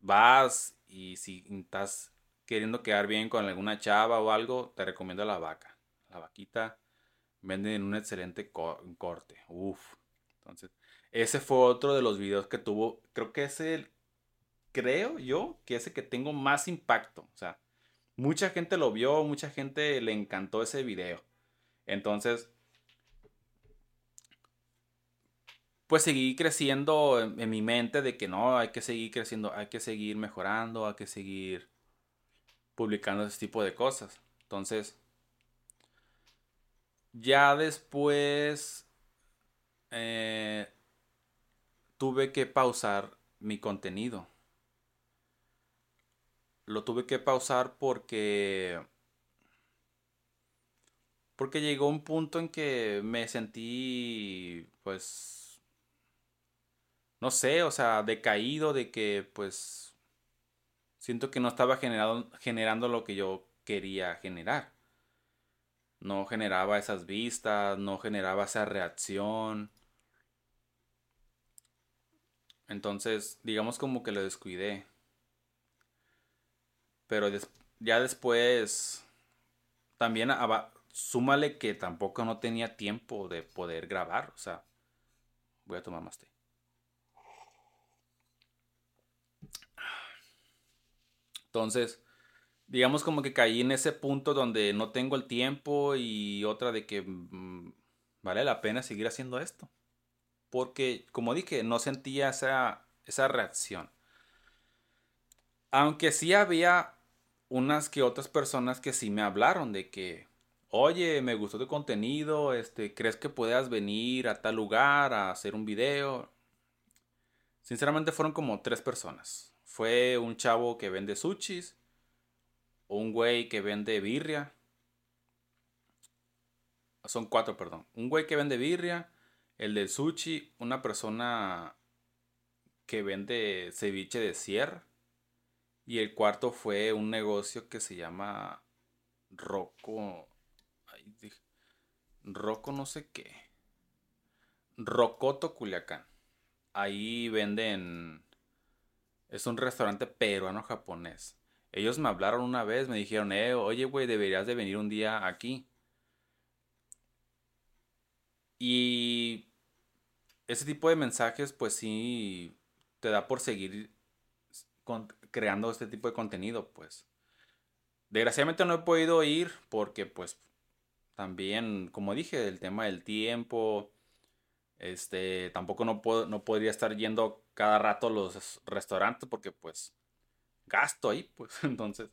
Vas y si estás queriendo quedar bien con alguna chava o algo, te recomiendo la vaca. La vaquita venden un excelente corte. Uf. Entonces, ese fue otro de los videos que tuvo, creo que es el, creo yo, que es el que tengo más impacto. O sea, mucha gente lo vio, mucha gente le encantó ese video. Entonces, pues seguí creciendo en, en, mi mente de que no, hay que seguir creciendo, hay que seguir mejorando, hay que seguir publicando ese tipo de cosas. Entonces, ya después eh, tuve que pausar mi contenido. Lo tuve que pausar porque porque llegó un punto en que me sentí pues no sé, o sea, decaído de que pues siento que no estaba generando, generando lo que yo quería generar no generaba esas vistas, no generaba esa reacción. Entonces, digamos como que lo descuidé. Pero ya después, también súmale que tampoco no tenía tiempo de poder grabar. O sea, voy a tomar más té. Entonces, digamos como que caí en ese punto donde no tengo el tiempo y otra de que mm, vale la pena seguir haciendo esto. Porque, como dije, no sentía esa, esa reacción. Aunque sí había unas que otras personas que sí me hablaron de que, oye, me gustó tu contenido, este, ¿crees que puedas venir a tal lugar a hacer un video? Sinceramente fueron como tres personas. Fue un chavo que vende sushis, un güey que vende birria. Son cuatro, perdón. Un güey que vende birria, el del sushi, una persona que vende ceviche de sierra. Y el cuarto fue un negocio que se llama Rocco. Rocco no sé qué. Rocoto Culiacán. Ahí venden. Es un restaurante peruano japonés. Ellos me hablaron una vez, me dijeron, eh, oye, güey, deberías de venir un día aquí. Y ese tipo de mensajes, pues sí, te da por seguir creando este tipo de contenido, pues. Desgraciadamente no he podido ir porque, pues, también, como dije, el tema del tiempo, este, tampoco no, puedo, no podría estar yendo cada rato a los restaurantes porque, pues, gasto ahí, pues entonces.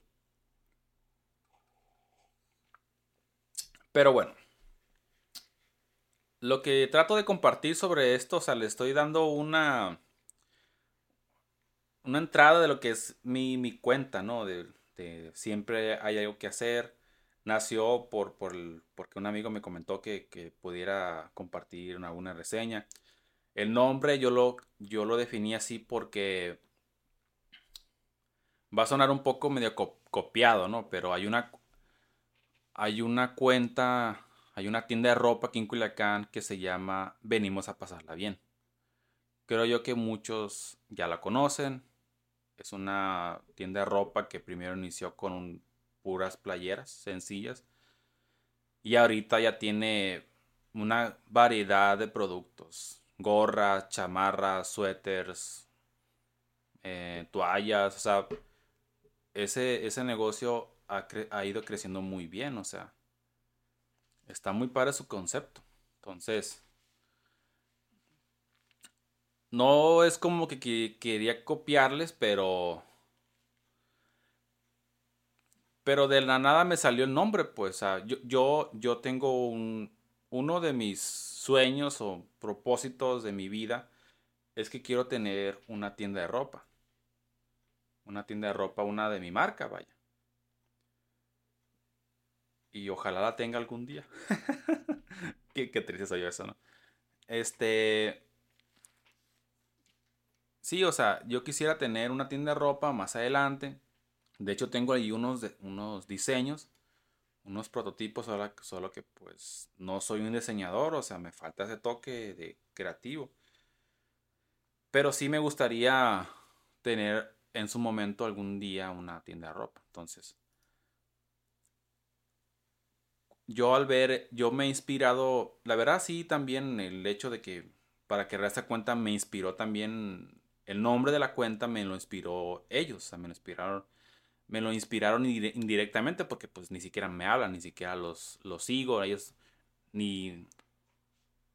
Pero bueno. Lo que trato de compartir sobre esto, o sea, le estoy dando una. Una entrada de lo que es mi, mi cuenta, ¿no? De, siempre hay algo que hacer. Nació por, por porque un amigo me comentó que, pudiera compartir una, una reseña. El nombre yo lo, yo lo definí así porque va a sonar un poco medio copiado, ¿no? Pero hay una, hay una cuenta, hay una tienda de ropa aquí en Culiacán que se llama Venimos a pasarla bien. Creo yo que muchos ya la conocen. Es una tienda de ropa que primero inició con puras playeras sencillas. Y ahorita ya tiene una variedad de productos gorras, chamarras, suéteres, eh, toallas, o sea, ese, ese negocio ha, ha, ido creciendo muy bien, o sea, está muy para su concepto. Entonces, no es como que, quería copiarles, pero... Pero de la nada me salió el nombre, pues. Yo, yo, yo tengo un, uno de mis sueños o propósitos de mi vida es que quiero tener una tienda de ropa. Una tienda de ropa, una de mi marca, vaya. Y ojalá la tenga algún día. qué, triste soy yo eso, ¿no? Este... Sí, o sea, yo quisiera tener una tienda de ropa más adelante. De hecho, tengo ahí unos, unos diseños unos prototipos, solo, solo que pues no soy un diseñador, o sea, me falta ese toque de creativo. Pero sí me gustaría tener en su momento algún día una tienda de ropa. Entonces, yo al ver, yo me he inspirado, la verdad sí también el hecho de que para crear esta cuenta me inspiró también, el nombre de la cuenta me lo inspiró ellos, o sea, me lo inspiraron me lo inspiraron indirectamente porque pues ni siquiera me hablan, ni siquiera los, los sigo, ellos ni,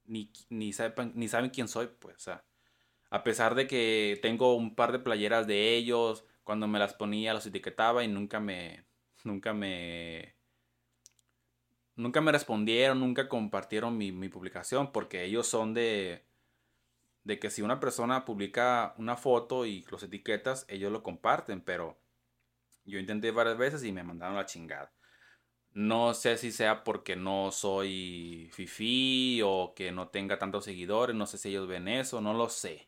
ni, ni, saben, ni saben quién soy, pues, o sea, a pesar de que tengo un par de playeras de ellos, cuando me las ponía los etiquetaba y nunca me, nunca me, nunca me respondieron, nunca compartieron mi, publicación porque ellos son de, de que si una persona publica una foto y los etiquetas, ellos lo comparten, pero yo intenté varias veces y me mandaron la chingada. No sé si sea porque no soy fifi o que no tenga tantos seguidores, no sé si ellos ven eso, no lo sé.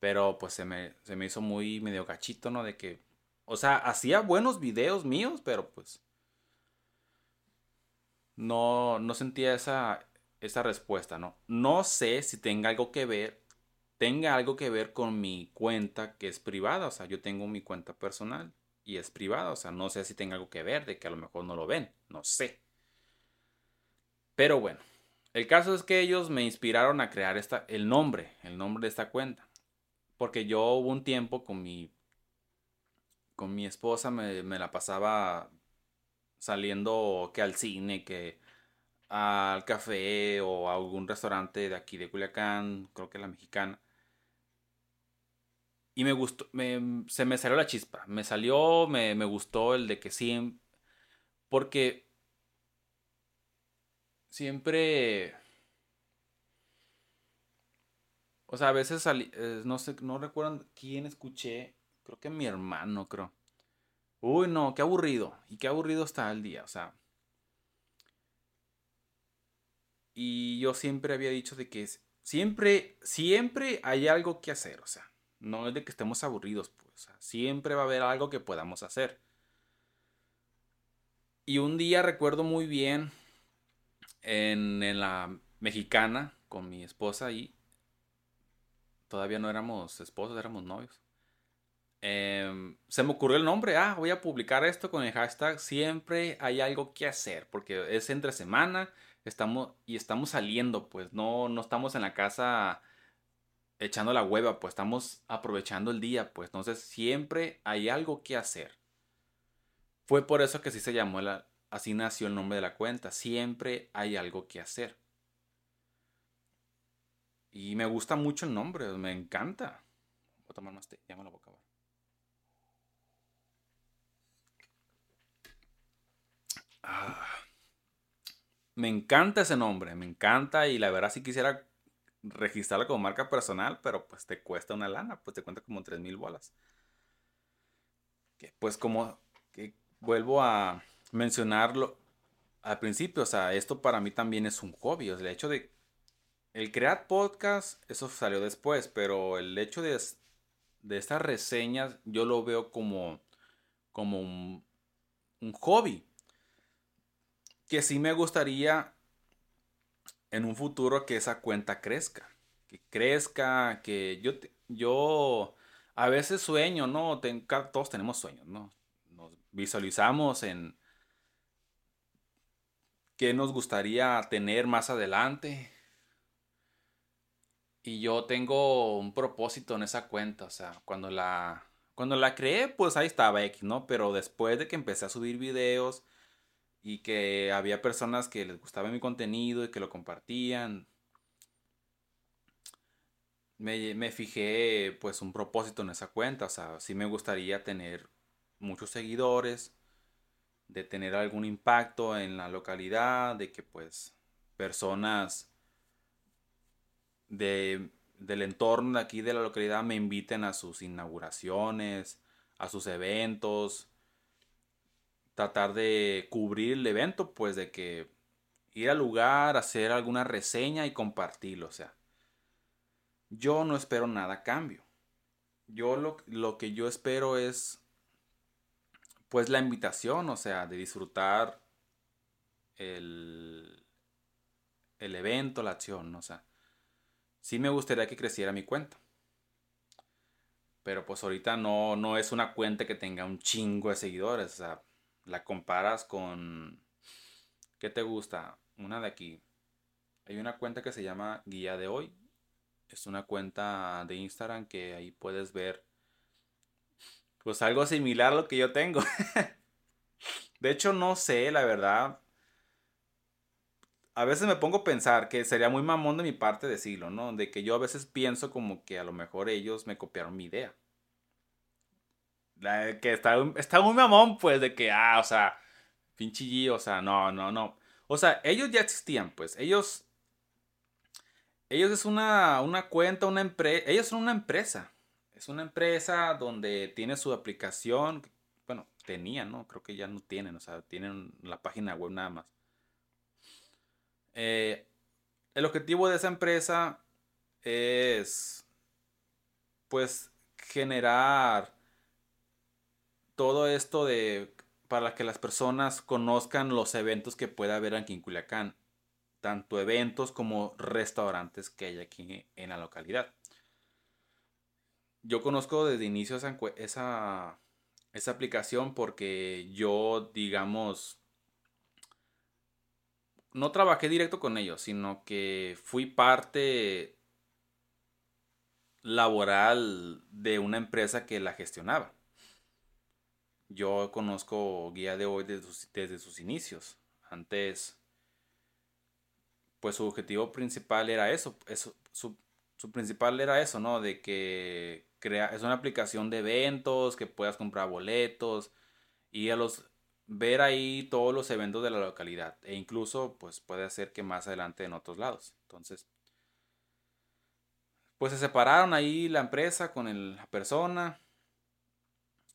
Pero pues se me, se me hizo muy medio cachito, ¿no? De que, o sea, hacía buenos videos míos, pero pues no, no sentía esa, esa respuesta, ¿no? No sé si tenga algo que ver, tenga algo que ver con mi cuenta que es privada, o sea, yo tengo mi cuenta personal y es privada. O sea, no sé si tenga algo que ver de que a lo mejor no lo ven. No sé. Pero bueno, el caso es que ellos me inspiraron a crear esta, el nombre, el nombre de esta cuenta. Porque yo hubo un tiempo con mi, con mi esposa me, me la pasaba saliendo que al cine, que al café o a algún restaurante de aquí de Culiacán, creo que la mexicana. Y me gustó, se me salió la chispa. Me salió, me, gustó el de que sí. Porque siempre. O sea, a veces salí, eh, no sé, no recuerdo quién escuché. Creo que mi hermano, creo. Uy, no, qué aburrido. Y qué aburrido está el día, o sea. Y yo siempre había dicho de que siempre, siempre hay algo que hacer, o sea. No es de que estemos aburridos, pues. siempre va a haber algo que podamos hacer. Y un día recuerdo muy bien en, la mexicana con mi esposa y todavía no éramos esposos, éramos novios. Em, se me ocurrió el nombre, ah, voy a publicar esto con el hashtag siempre hay algo que hacer, porque es entre semana, estamos y estamos saliendo, pues no, no estamos en la casa echando la hueva, pues estamos aprovechando el día, pues entonces siempre hay algo que hacer. Fue por eso que así se llamó, la, así nació el nombre de la cuenta, siempre hay algo que hacer. Y me gusta mucho el nombre, me encanta. Voy a tomar más té, ya me lo voy a acabar. Ah. me encanta ese nombre, me encanta y la verdad sí quisiera registrarlo como marca personal, pero pues te cuesta una lana, pues te cuenta como 3 mil bolas. Que pues como que vuelvo a mencionarlo al principio, o sea, esto para mí también es un hobby, o sea, el hecho de el crear podcast, eso salió después, pero el hecho de, de estas reseñas yo lo veo como, como un, un hobby. Que sí me gustaría en un futuro que esa cuenta crezca. Que crezca, que yo, yo a veces sueño, ¿no? todos tenemos sueños, ¿no? Nos visualizamos en qué nos gustaría tener más adelante y yo tengo un propósito en esa cuenta, o sea, cuando la, cuando la creé, pues ahí estaba X, ¿no? Pero después de que empecé a subir videos y que había personas que les gustaba mi contenido y que lo compartían, me, me fijé pues un propósito en esa cuenta, o sea, sí me gustaría tener muchos seguidores, de tener algún impacto en la localidad, de que pues personas de, del entorno de aquí de la localidad me inviten a sus inauguraciones, a sus eventos, tratar de cubrir el evento, pues de que ir al lugar, hacer alguna reseña y compartirlo, o sea. Yo no espero nada a cambio. Yo lo, lo que yo espero es pues la invitación, o sea, de disfrutar el, el evento, la acción, o sea, sí me gustaría que creciera mi cuenta. Pero pues ahorita no, no es una cuenta que tenga un chingo de seguidores. O sea, la comparas con... ¿Qué te gusta? Una de aquí. Hay una cuenta que se llama Guía de Hoy. Es una cuenta de Instagram que ahí puedes ver pues algo similar a lo que yo tengo. de hecho, no sé, la verdad a veces me pongo a pensar que sería muy mamón de mi parte decirlo, ¿no? De que yo a veces pienso como que a lo mejor ellos me copiaron mi idea. que está, está muy mamón, pues, de que, ah, o sea, pinche o sea, no, no, no. O sea, ellos ya existían, pues. Ellos. Ellos es una, una cuenta, una empresa. Ellos son una empresa. Es una empresa donde tiene su aplicación. Bueno, tenían, ¿no? Creo que ya no tienen. O sea, tienen la página web nada más. Eh, el objetivo de esa empresa es pues generar todo esto de para que las personas conozcan los eventos que pueda haber aquí en Culiacán, tanto eventos como restaurantes que hay aquí en la localidad. Yo conozco desde inicio esa, esa aplicación porque yo, digamos, no trabajé directo con ellos, sino que fui parte laboral de una empresa que la gestionaba. Yo conozco Guía de Hoy desde sus, inicios. Antes, pues su objetivo principal era eso, su, principal era eso, ¿no? De que crea, es una aplicación de eventos, que puedas comprar boletos y a los ver ahí todos los eventos de la localidad e incluso pues puede ser que más adelante en otros lados. Entonces, pues se separaron ahí la empresa con la persona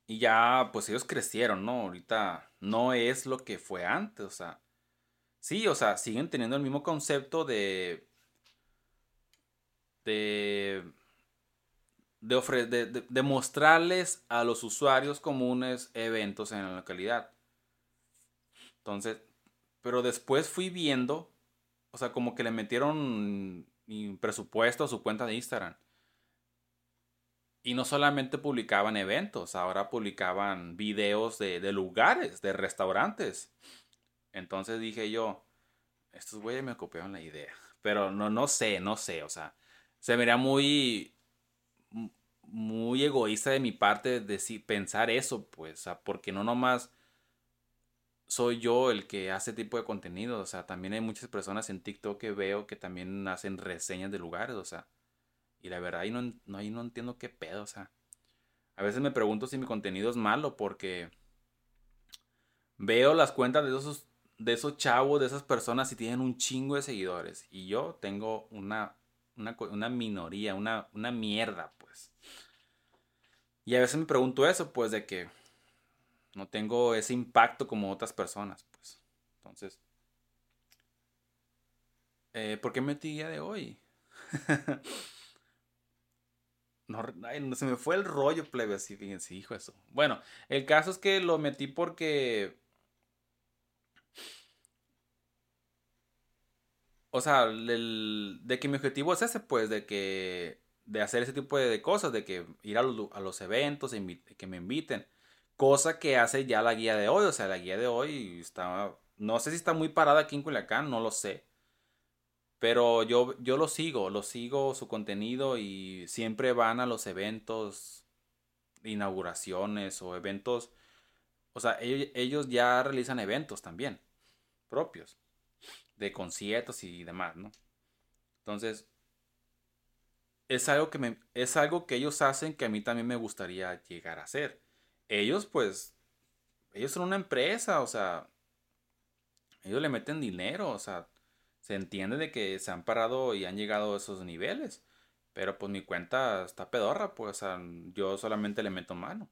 y ya pues ellos crecieron, ¿no? Ahorita no es lo que fue antes, o sea, sí, o sea, siguen teniendo el mismo concepto de de de, de, de, mostrarles a los usuarios comunes eventos en la localidad. Entonces, pero después fui viendo, o sea, como que le metieron presupuesto a su cuenta de Instagram. Y no solamente publicaban eventos, ahora publicaban videos de, lugares, de restaurantes. Entonces dije yo, estos güeyes me copiaron la idea. Pero no, no sé, no sé, o sea, se vería muy, muy egoísta de mi parte decir, pensar eso, pues, porque no nomás soy yo el que hace tipo de contenido. O sea, también hay muchas personas en TikTok que veo que también hacen reseñas de lugares, o sea. Y la verdad, ahí no, ahí no entiendo qué pedo, o sea. A veces me pregunto si mi contenido es malo porque veo las cuentas de esos, de esos chavos, de esas personas, y tienen un chingo de seguidores. Y yo tengo una, una, minoría, una, una mierda, pues. Y a veces me pregunto eso, pues, de que no tengo ese impacto como otras personas, pues. Entonces, eh, ¿por qué metí día de hoy? no, se me fue el rollo, plebe, así, fíjense, hijo eso. Bueno, el caso es que lo metí porque o sea, de que mi objetivo es ese, pues, de que, de hacer ese tipo de, cosas, de que ir a los, eventos, que me inviten. Cosa que hace ya la guía de hoy, o sea, la guía de hoy está, no sé si está muy parada aquí en Culiacán, no lo sé. Pero yo, yo lo sigo, lo sigo su contenido y siempre van a los eventos, inauguraciones o eventos. O sea, ellos ya realizan eventos también, propios de conciertos y demás, ¿no? Entonces, es algo que me, es algo que ellos hacen que a mí también me gustaría llegar a hacer. Ellos, pues, ellos son una empresa, o sea, ellos le meten dinero, o sea, se entiende de que se han parado y han llegado a esos niveles. Pero pues mi cuenta está pedorra, pues, o sea, yo solamente le meto mano.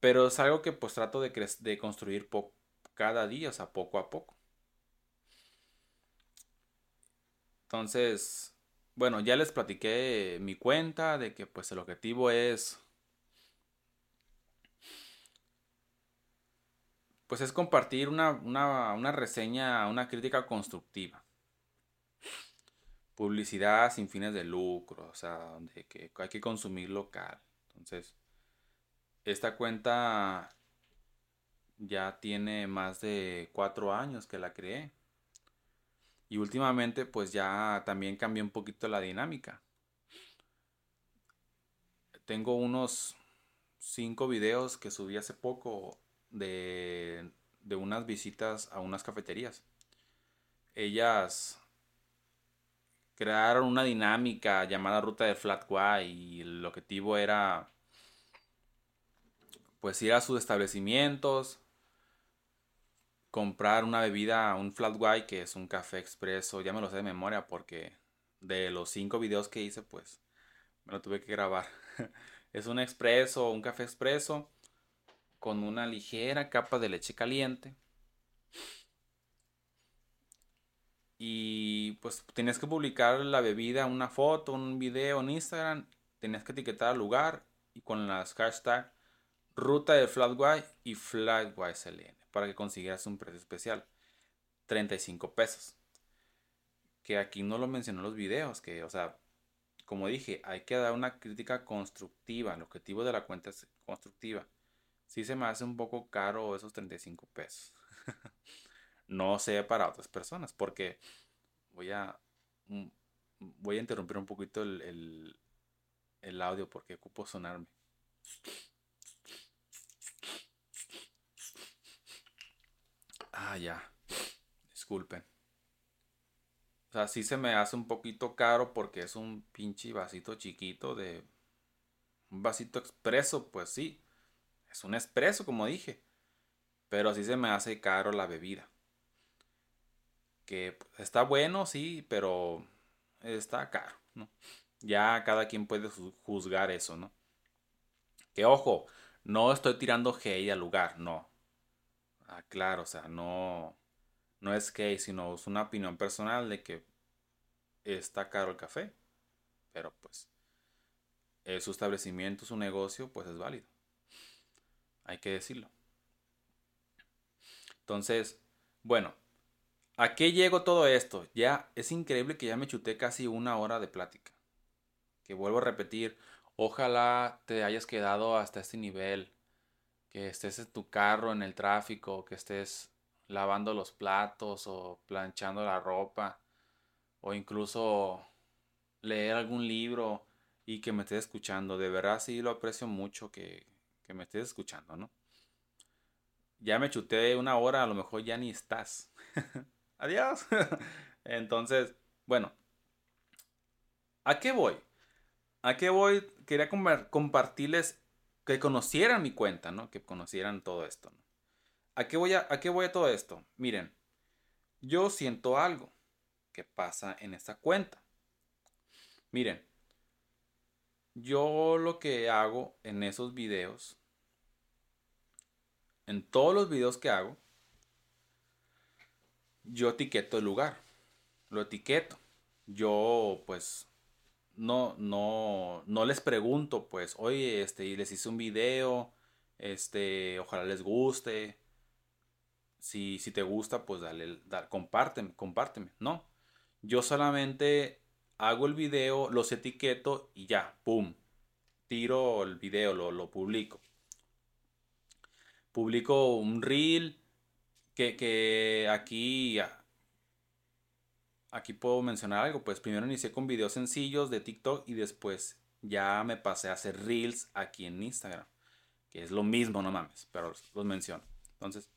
Pero es algo que pues trato de, de construir cada día, o sea, poco a poco. Entonces, bueno, ya les platiqué mi cuenta de que pues el objetivo es pues es compartir una, una, reseña, una crítica constructiva. Publicidad sin fines de lucro, o sea, de que hay que consumir local. Entonces, esta cuenta ya tiene más de cuatro años que la creé. Y últimamente pues ya también cambió un poquito la dinámica. Tengo unos cinco videos que subí hace poco de, de unas visitas a unas cafeterías. Ellas crearon una dinámica llamada ruta de Flat White y el objetivo era pues ir a sus establecimientos, comprar una bebida, un flat white, que es un café expreso, ya me lo sé de memoria porque de los cinco videos que hice, pues me lo tuve que grabar. es un expreso, un café expreso con una ligera capa de leche caliente. Y pues tienes que publicar la bebida, una foto, un video en Instagram. Tienes que etiquetar al lugar y con las hashtags ruta de flat white y flat white selene para que consiguieras un precio especial. 35 pesos. Que aquí no lo mencionó en los videos, que, o sea, como dije, hay que dar una crítica constructiva. El objetivo de la cuenta es constructiva. Sí se me hace un poco caro esos 35 pesos. no sé para otras personas, porque voy a, mm, voy a interrumpir un poquito el, el, audio porque ocupo sonarme. Ah, ya. Disculpen. O sea, sí se me hace un poquito caro porque es un pinche vasito chiquito de... Un vasito expreso, pues sí. Es un expreso, como dije. Pero sí se me hace caro la bebida. Que está bueno, sí, pero está caro, ¿no? Ya cada quien puede juzgar eso, ¿no? Que ojo, no estoy tirando hate al lugar, no. Ah, claro, o sea, no, no es que, sino es una opinión personal de que está caro el café. Pero pues, su establecimiento, su negocio, pues es válido. Hay que decirlo. Entonces, bueno, ¿a qué llego todo esto? Ya es increíble que ya me chuté casi una hora de plática. Que vuelvo a repetir, ojalá te hayas quedado hasta este nivel que estés en tu carro en el tráfico, que estés lavando los platos o planchando la ropa o incluso leer algún libro y que me estés escuchando. De verdad sí lo aprecio mucho que, que me estés escuchando, ¿no? Ya me chuté una hora, a lo mejor ya ni estás. Adiós. Entonces, bueno, ¿a qué voy? ¿A qué voy? Quería compartirles que conocieran mi cuenta, ¿no? Que conocieran todo esto. ¿A qué, voy a, ¿A qué voy a todo esto? Miren, yo siento algo que pasa en esta cuenta. Miren, yo lo que hago en esos videos, en todos los videos que hago, yo etiqueto el lugar. Lo etiqueto. Yo, pues, no, no, no les pregunto, pues, oye, este, les hice un video, este, ojalá les guste. Si, si te gusta, pues dale, compárteme, compárteme. No. Yo solamente hago el video, los etiqueto y ya, pum. Tiro el video, lo, lo publico. Publico un reel que, que aquí aquí puedo mencionar algo. Pues primero inicié con videos sencillos de TikTok y después ya me pasé a hacer reels aquí en Instagram. Que es lo mismo, no mames, pero los, menciono. Entonces,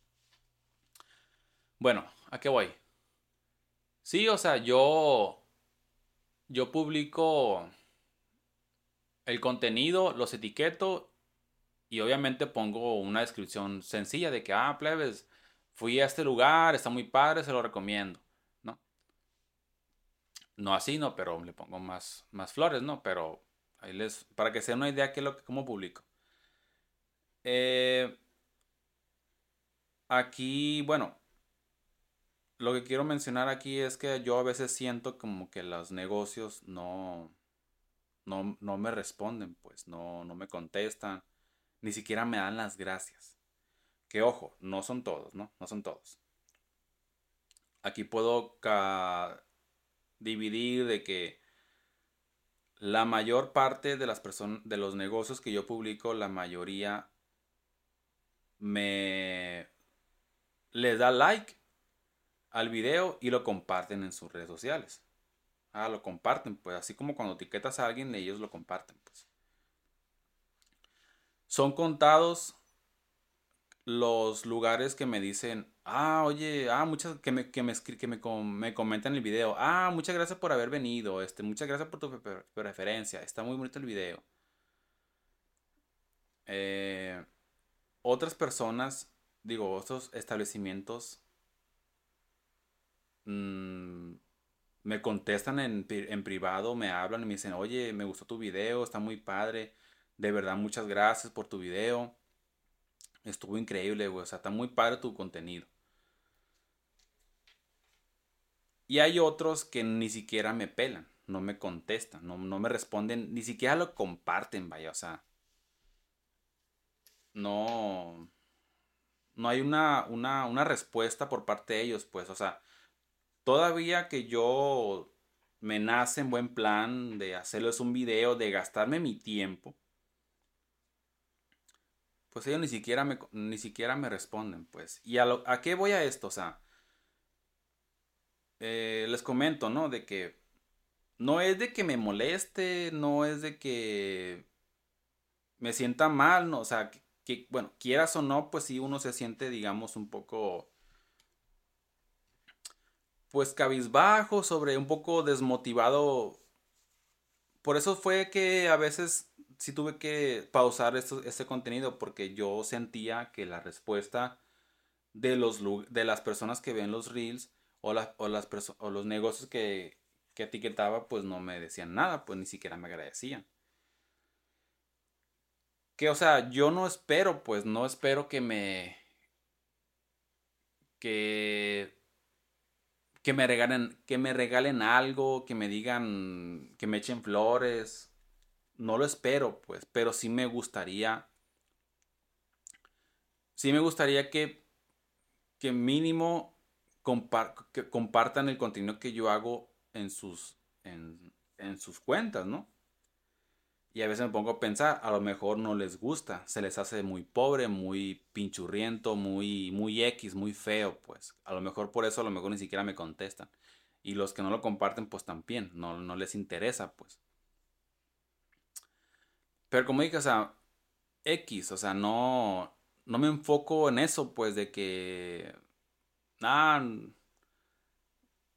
bueno, ¿a qué voy? Sí, o sea, yo, yo publico el contenido, los etiqueto y obviamente pongo una descripción sencilla de que, ah, plebes, fui a este lugar, está muy padre, se lo recomiendo. No así, no, pero le pongo más, más flores, ¿no? Pero ahí les, para que se den una idea de lo, cómo publico. Eh, aquí, bueno, lo que quiero mencionar aquí es que yo a veces siento como que los negocios no, no, no me responden, pues no, no me contestan, ni siquiera me dan las gracias. Que ojo, no son todos, ¿no? No son todos. Aquí puedo dividir de que la mayor parte de las personas, de los negocios que yo publico, la mayoría me les da like al video y lo comparten en sus redes sociales. Ah, lo comparten, pues así como cuando etiquetas a alguien, ellos lo comparten, pues. Son contados los lugares que me dicen, ah, oye, ah, muchas, que me, que me, que me, me comentan el video, ah, muchas gracias por haber venido, este, muchas gracias por tu preferencia, está muy bonito el video. Eh, otras personas, digo, otros establecimientos mm, me contestan en, en privado, me hablan y me dicen, oye, me gustó tu video, está muy padre, de verdad, muchas gracias por tu video. Estuvo increíble, güey. O sea, está muy padre tu contenido. Y hay otros que ni siquiera me pelan, no me contestan, no, me responden, ni siquiera lo comparten, vaya, o sea. No. No hay una, una, una respuesta por parte de ellos, pues, o sea. Todavía que yo me nace en buen plan de hacerles un video, de gastarme mi tiempo pues ellos ni siquiera me, ni siquiera me responden, pues. ¿Y a, a qué voy a esto? O sea, eh, les comento, ¿no? De que no es de que me moleste, no es de que me sienta mal, ¿no? O sea, que, bueno, quieras o no, pues sí uno se siente, digamos, un poco, pues cabizbajo, sobre un poco desmotivado. Por eso fue que a veces sí tuve que pausar este contenido porque yo sentía que la respuesta de, los, de las personas que ven los reels o, o, las o los negocios que, que etiquetaba pues no me decían nada, pues ni siquiera me agradecían. Que o sea, yo no espero, pues no espero que me... que que me regalen que me regalen algo, que me digan que me echen flores no lo espero, pues, pero sí me gustaría, sí me gustaría que, que mínimo que compartan el contenido que yo hago en sus, en, en sus cuentas, ¿no? Y a veces me pongo a pensar, a lo mejor no les gusta, se les hace muy pobre, muy pinchurriento, muy, muy X, muy feo, pues. A lo mejor por eso a lo mejor ni siquiera me contestan. Y los que no lo comparten, pues también, no, no les interesa, pues. Pero como dije, o sea, X, o sea, no, no me enfoco en eso, pues, de que, ah,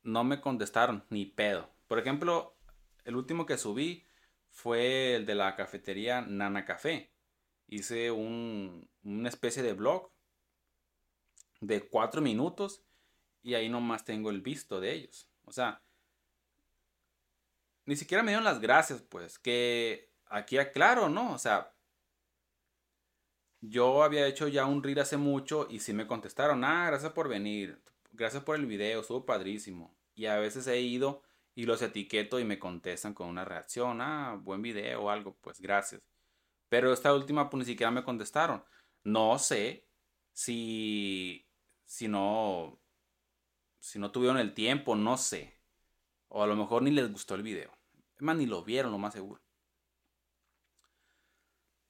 no me contestaron, ni pedo. Por ejemplo, el último que subí fue el de la cafetería Nana Café. Hice un, una especie de blog de cuatro minutos y ahí nomás tengo el visto de ellos. O sea, ni siquiera me dieron las gracias, pues, que aquí aclaro, ¿no? O sea, yo había hecho ya un reel hace mucho y sí me contestaron, ah, gracias por venir, gracias por el video, estuvo padrísimo. Y a veces he ido y los etiqueto y me contestan con una reacción, ah, buen video o algo, pues gracias. Pero esta última pues ni siquiera me contestaron. No sé si, si no, si no tuvieron el tiempo, no sé. O a lo mejor ni les gustó el video. Es más, ni lo vieron, lo más seguro.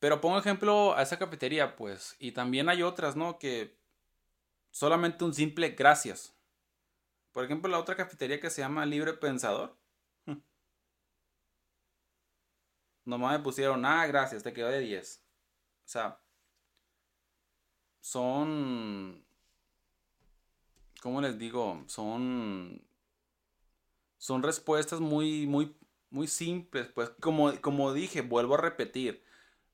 Pero pongo ejemplo a esa cafetería, pues. Y también hay otras, ¿no? Que solamente un simple gracias. Por ejemplo, la otra cafetería que se llama Libre Pensador. Nomás me pusieron, ah, gracias, te quedó de 10. O sea, son, ¿cómo les digo? Son, son respuestas muy, muy, muy simples. Pues como, como dije, vuelvo a repetir,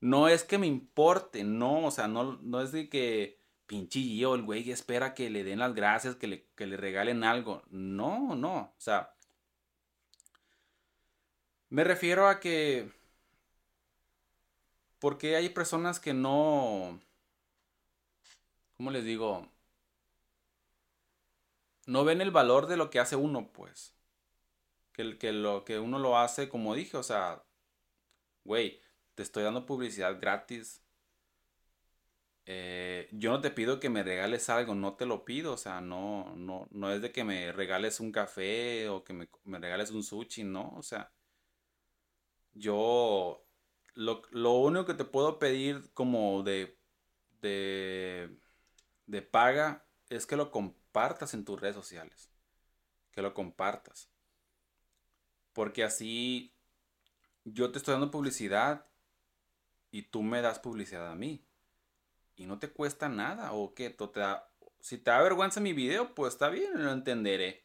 no es que me importe, no, o sea, no, no es de que pinche el güey espera que le den las gracias, que le, que le regalen algo. No, no, o sea, me refiero a que porque hay personas que no, ¿cómo les digo? No ven el valor de lo que hace uno, pues. Que, que lo que uno lo hace, como dije, o sea, güey, te estoy dando publicidad gratis. Eh, yo no te pido que me regales algo, no te lo pido, o sea, no, no, no es de que me regales un café o que me, me regales un sushi, no, o sea, yo lo, único que te puedo pedir como de, de, de paga es que lo compartas en tus redes sociales. Que lo compartas. Porque así yo te estoy dando publicidad y tú me das publicidad a mí. Y no te cuesta nada. O que te si te da vergüenza mi video, pues está bien, lo entenderé.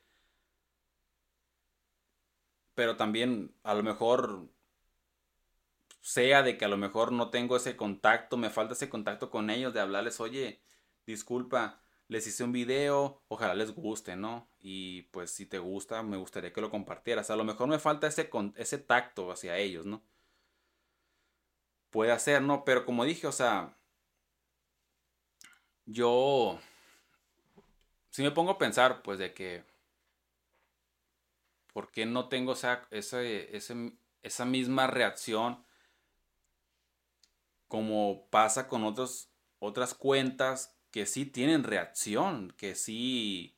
Pero también a lo mejor sea de que a lo mejor no tengo ese contacto, me falta ese contacto con ellos, de hablarles, oye, disculpa, les hice un video, ojalá les guste, ¿no? Y pues si te gusta, me gustaría que lo compartieras. A lo mejor me falta ese, ese tacto hacia ellos, ¿no? Puede ser, ¿no? Pero como dije, o sea, yo si me pongo a pensar, pues de que, ¿por qué no tengo esa, esa misma reacción como pasa con otros, otras cuentas que sí tienen reacción, que sí,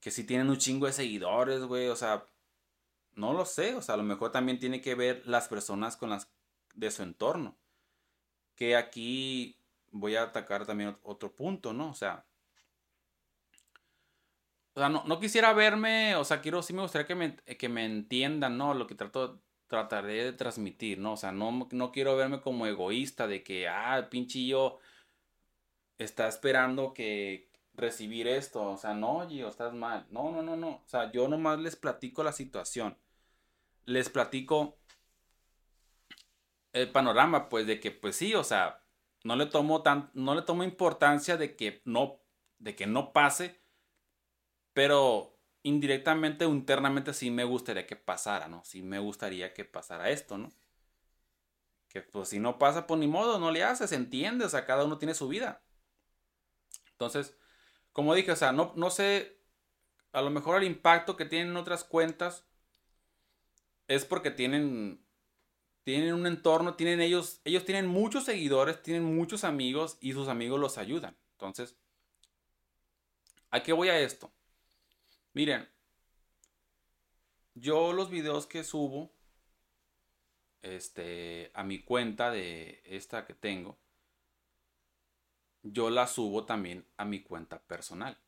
que sí tienen un chingo de seguidores, güey, o sea, no lo sé, o sea, a lo mejor también tiene que ver las personas con las de su entorno. Que aquí voy a atacar también otro punto, ¿no? O sea, o sea, no, no, quisiera verme, o sea, quiero, sí me gustaría que me, que me entiendan, ¿no? Lo que trato, trataré de transmitir, ¿no? O sea, no, no quiero verme como egoísta de que, ah, pinche yo está esperando que recibir esto, o sea, no, Gio, estás mal. No, no, no, no. O sea, yo nomás les platico la situación. Les platico el panorama, pues, de que, pues sí, o sea, no le tomo tan, no le tomo importancia de que no, de que no pase, pero indirectamente o internamente sí me gustaría que pasara, ¿no? Sí me gustaría que pasara esto, ¿no? Que pues si no pasa, pues ni modo, no le haces, entiende, o sea, cada uno tiene su vida. Entonces, como dije, o sea, no, no sé, a lo mejor el impacto que tienen otras cuentas es porque tienen, tienen un entorno, tienen ellos, ellos tienen muchos seguidores, tienen muchos amigos y sus amigos los ayudan. Entonces, ¿a qué voy a esto? Miren, yo los videos que subo este, a mi cuenta de esta que tengo, yo la subo también a mi cuenta personal.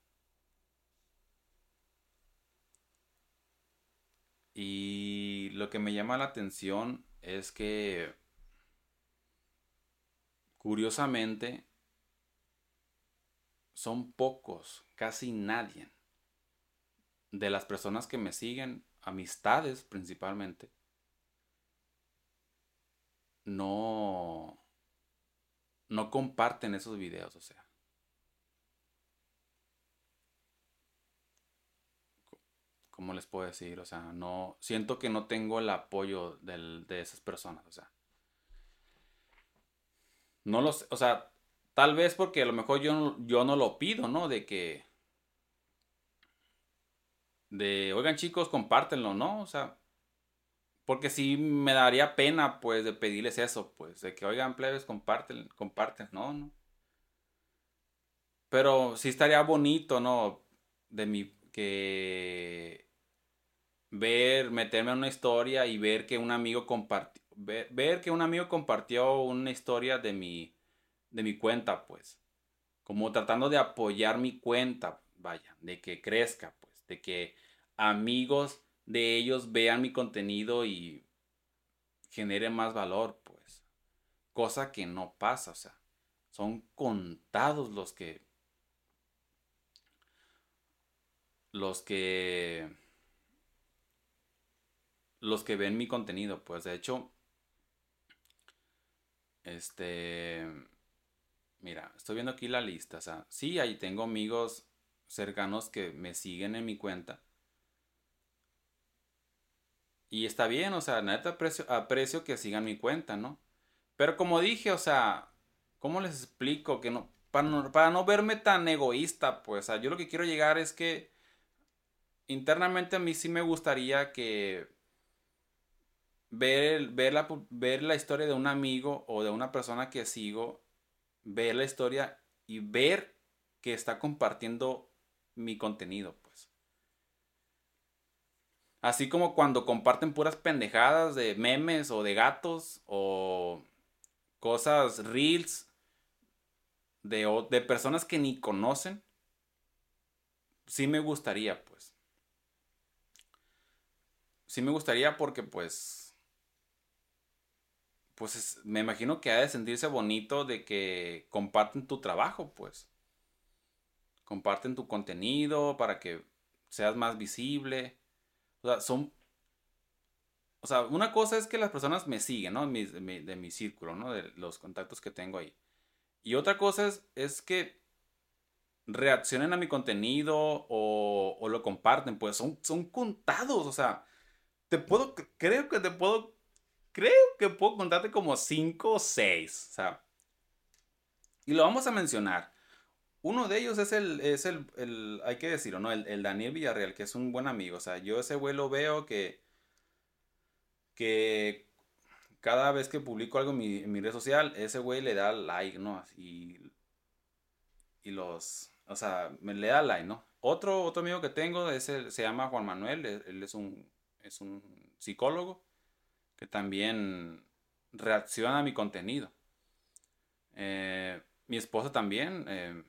Y lo que me llama la atención es que, curiosamente, son pocos, casi nadie de las personas que me siguen, amistades principalmente, no, no comparten esos videos, o sea. ¿Cómo les puedo decir? O sea, no, siento que no tengo el apoyo de esas personas, o sea. No los, o sea, tal vez porque a lo mejor yo, yo no lo pido, ¿no? De que, de, oigan chicos, compártenlo, ¿no? O sea, porque sí me daría pena, pues, de pedirles eso, pues, de que, oigan, plebes, comparten, comparten, no, no. Pero sí estaría bonito, ¿no? De mi, que ver, meterme en una historia y ver que un amigo compartió, ver, que un amigo compartió una historia de mi, de mi cuenta, pues. Como tratando de apoyar mi cuenta, vaya, de que crezca, pues, de que amigos de ellos vean mi contenido y genere más valor, pues. Cosa que no pasa, o sea, son contados los que los que los que ven mi contenido, pues de hecho, este, mira, estoy viendo aquí la lista, o sea, sí, ahí tengo amigos cercanos que me siguen en mi cuenta. Y está bien, o sea, neta aprecio, que sigan mi cuenta, ¿no? Pero como dije, o sea, ¿cómo les explico que no para, no, para no verme tan egoísta, pues, o sea, yo lo que quiero llegar es que internamente a mí sí me gustaría que ver, ver, la, ver la historia de un amigo o de una persona que sigo, ver la historia y ver que está compartiendo mi contenido, pues. Así como cuando comparten puras pendejadas de memes o de gatos o cosas reels de, de personas que ni conocen, sí me gustaría, pues. Sí me gustaría porque pues pues me imagino que ha de sentirse bonito de que comparten tu trabajo, pues. Comparten tu contenido para que seas más visible. O sea, son... O sea, una cosa es que las personas me siguen, ¿no? De mi, de mi, círculo, ¿no? De los contactos que tengo ahí. Y otra cosa es, es que reaccionen a mi contenido o, o, lo comparten, pues son, son contados, o sea, te puedo, creo que te puedo creo que puedo contarte como 5 o 6. O sea, y lo vamos a mencionar. Uno de ellos es el, es el, hay que decirlo, ¿no? El, Daniel Villarreal, que es un buen amigo. O sea, yo ese güey lo veo que, que cada vez que publico algo en mi, en mi red social, ese güey le da like, ¿no? Y, y los, o sea, me le da like, ¿no? Otro, otro amigo que tengo es se llama Juan Manuel, él, es, un, es un psicólogo que también reacciona a mi contenido. Eh, mi esposa también, eh,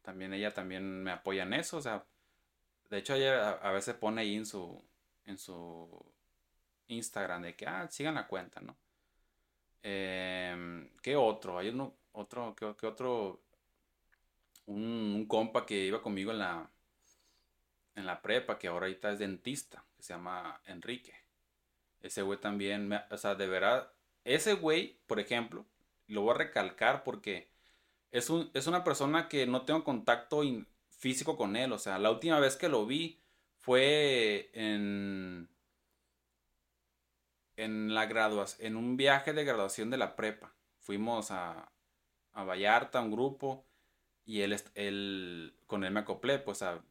también ella también me apoya en eso, o sea, de hecho ella a, veces pone ahí en su, en su Instagram de que, ah, sigan la cuenta, ¿no? Eh, ¿Qué otro? Hay uno, otro, ¿qué, otro? Un, un, compa que iba conmigo en la, en la prepa, que ahora ahorita es dentista, que se llama Enrique. Ese güey también, o sea, de verdad, ese güey, por ejemplo, lo voy a recalcar porque es, un, es una persona que no tengo contacto físico con él. O sea, la última vez que lo vi fue en, en la graduación, en un viaje de graduación de la prepa. Fuimos a, a Vallarta, un grupo, y él, él, con él me acoplé, pues a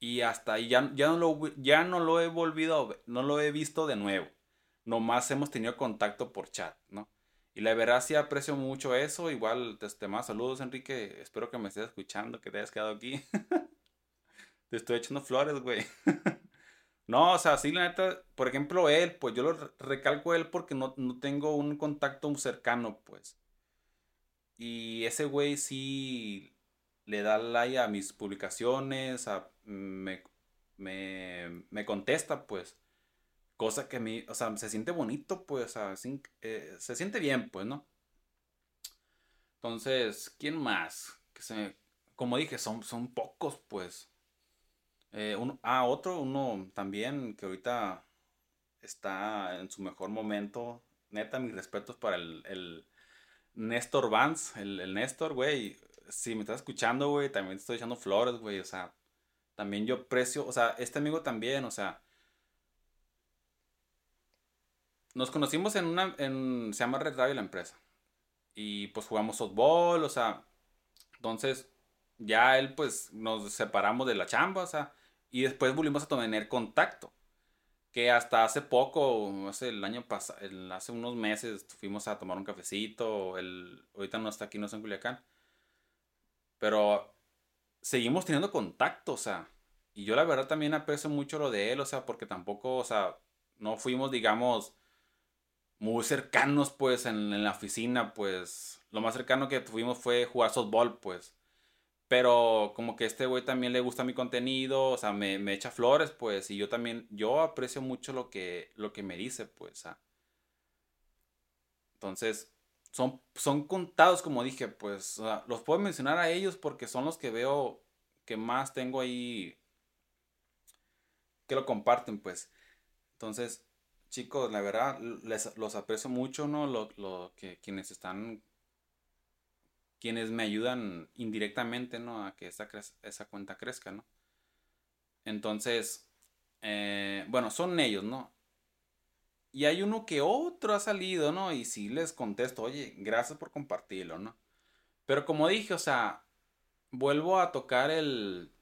y hasta ahí ya, ya, no lo, ya no lo he volvido, no lo he visto de nuevo. Nomás hemos tenido contacto por chat, ¿no? Y la verdad sí aprecio mucho eso. Igual, este, más saludos, Enrique. Espero que me estés escuchando, que te hayas quedado aquí. te estoy echando flores, güey. no, o sea, sí, la neta, por ejemplo, él, pues yo lo recalco él porque no, no tengo un contacto cercano, pues. Y ese güey sí le da like a mis publicaciones, me, me, contesta, pues. Cosa que a mí, o sea, se siente bonito, pues, o sea, eh, se siente bien, pues, ¿no? Entonces, ¿quién más? Que se, como dije, son, son pocos, pues. Eh, ah, otro, uno también que ahorita está en su mejor momento. Neta, mis respetos para el, el Néstor Vance, el, el Néstor, güey si me estás escuchando, güey, también te estoy echando flores, güey. O sea, también yo aprecio, o sea, este amigo también, o sea, nos conocimos en una, en, se llama Red Radio la empresa. Y pues jugamos softball, o sea, entonces ya él pues nos separamos de la chamba, o sea, y después volvimos a tener contacto. Que hasta hace poco, hace el año pasado, hace unos meses fuimos a tomar un cafecito, el, ahorita no está aquí, no está en Culiacán. Pero seguimos teniendo contacto, o sea, y yo la verdad también aprecio mucho lo de él, o sea, porque tampoco, o sea, no fuimos, digamos, muy cercanos, pues, en, la oficina, pues, lo más cercano que tuvimos fue jugar softball, pues. Pero como que este güey también le gusta mi contenido, o sea, me, echa flores, pues, y yo también, yo aprecio mucho lo que, lo que me dice, pues, Entonces, son, son contados, como dije, pues, los puedo mencionar a ellos porque son los que veo que más tengo ahí que lo comparten, pues. Entonces, chicos, la verdad, les, los aprecio mucho, ¿no? Lo, que quienes están, quienes me ayudan indirectamente, ¿no? A que esa, esa cuenta crezca, ¿no? Entonces, eh, bueno, son ellos, ¿no? Y hay uno que otro ha salido, ¿no? Y sí les contesto, oye, gracias por compartirlo, ¿no? Pero como dije, o sea, vuelvo a tocar el...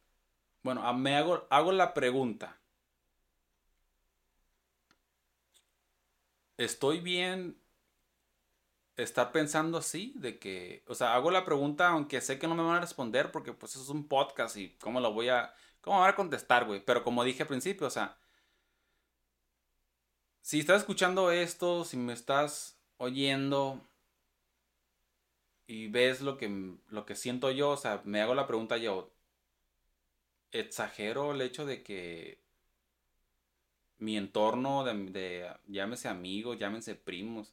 Bueno, me hago, hago la pregunta. estoy bien estar pensando así, de que, o sea, hago la pregunta aunque sé que no me van a responder porque pues es un podcast y cómo lo voy a, cómo voy a contestar, güey. Pero como dije al principio, o sea, si estás escuchando esto, si me estás oyendo y ves lo que, lo que siento yo, o sea, me hago la pregunta yo, exagero el hecho de que mi entorno de, llámese amigos, llámense primos,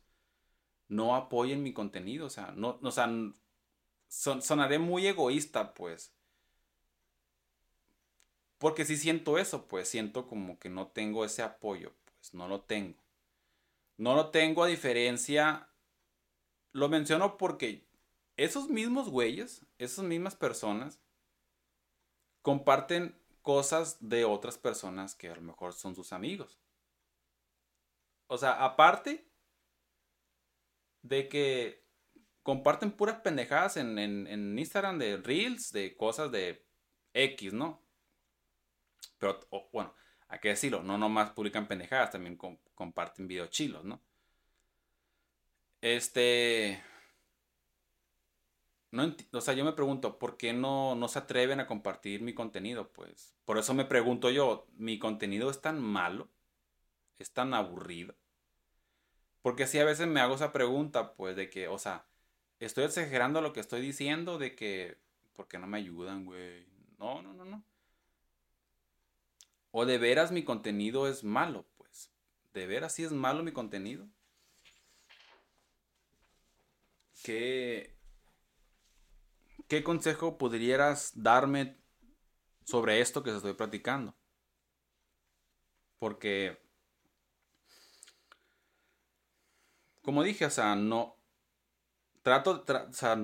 no apoyen mi contenido, o sea, no, o sea, sonaré muy egoísta, pues. Porque si siento eso, pues siento como que no tengo ese apoyo, pues no lo tengo. No lo tengo a diferencia, lo menciono porque esos mismos güeyes, esas mismas personas, comparten cosas de otras personas que a lo mejor son sus amigos. O sea, aparte de que comparten puras pendejadas en, Instagram de Reels, de cosas de X, ¿no? Pero, bueno, hay que decirlo, no nomás publican pendejadas, también comparten videos chilos, ¿no? Este o sea, yo me pregunto, ¿por qué no, no se atreven a compartir mi contenido? Pues por eso me pregunto yo, ¿mi contenido es tan malo? ¿Es tan aburrido? Porque así a veces me hago esa pregunta, pues, de que, o sea, estoy exagerando lo que estoy diciendo, de que, ¿por qué no me ayudan, güey? No, no, no, no. O de veras mi contenido es malo, pues. ¿De veras sí es malo mi contenido? ¿Qué, ¿qué consejo pudieras darme sobre esto que estoy platicando? Porque, como dije, o sea, no, trato, o sea,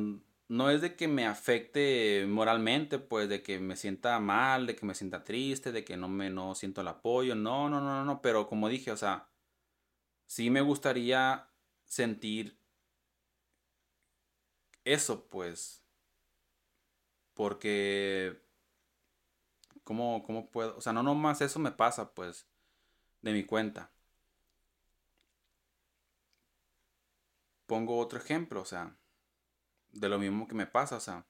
no es de que me afecte moralmente, pues, de que me sienta mal, de que me sienta triste, de que no me, no siento el apoyo, no, no, no, no, pero como dije, o sea, sí me gustaría sentir eso, pues, porque, ¿cómo, ¿cómo puedo? O sea, no nomás eso me pasa, pues, de mi cuenta. Pongo otro ejemplo, o sea, de lo mismo que me pasa, o sea.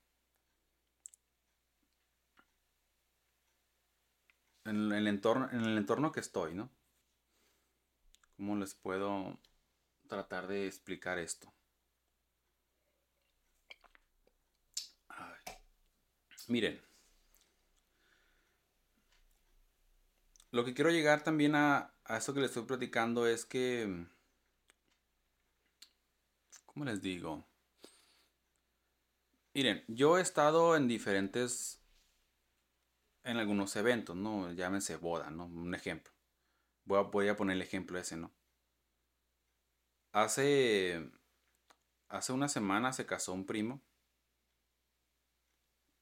En el entorno, en el entorno que estoy, ¿no? ¿Cómo les puedo tratar de explicar esto? Miren, lo que quiero llegar también a, a eso que les estoy platicando es que, ¿cómo les digo? Miren, yo he estado en diferentes, en algunos eventos, ¿no? Llámense boda, ¿no? Un ejemplo. Voy a, poner el ejemplo ese, ¿no? Hace, hace una semana se casó un primo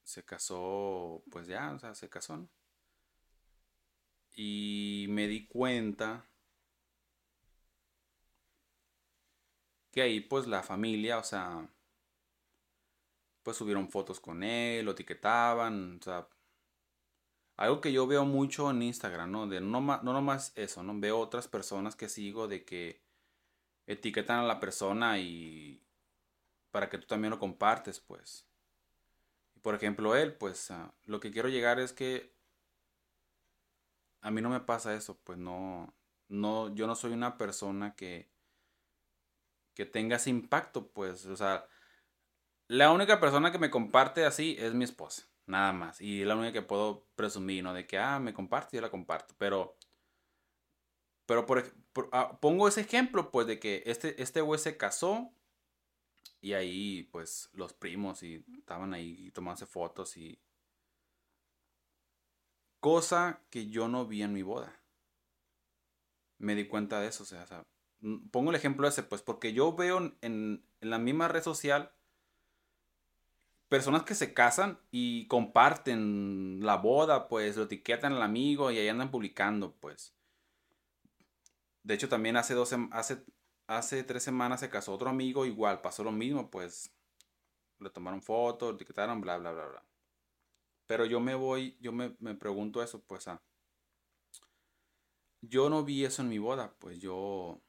se casó, pues ya, o sea, se casó, ¿no? Y me di cuenta que ahí pues la familia, o sea, pues subieron fotos con él, lo etiquetaban, o sea, algo que yo veo mucho en Instagram, ¿no? De no, no nomás eso, ¿no? Veo otras personas que sigo de que etiquetan a la persona y para que tú también lo compartes, pues. Por ejemplo, él, pues, ah, lo que quiero llegar es que a mí no me pasa eso, pues no, no, yo no soy una persona que, que tenga ese impacto, pues, o sea, la única persona que me comparte así es mi esposa, nada más, y la única que puedo presumir, ¿no? De que, ah, me comparte, yo la comparto, pero, pero por, ah, pongo ese ejemplo, pues, de que este, este güey se casó y ahí, pues, los primos y estaban ahí tomándose fotos y... Cosa que yo no vi en mi boda. Me di cuenta de eso, o sea, pongo el ejemplo ese, pues, porque yo veo en, en la misma red social personas que se casan y comparten la boda, pues, lo etiquetan al amigo y ahí andan publicando, pues. De hecho, también hace, dos, hace hace tres semanas se casó otro amigo, igual pasó lo mismo, pues le tomaron fotos, etiquetaron, bla, bla, bla, bla. Pero yo me voy, yo me, pregunto eso, pues, ah, yo no vi eso en mi boda, pues yo,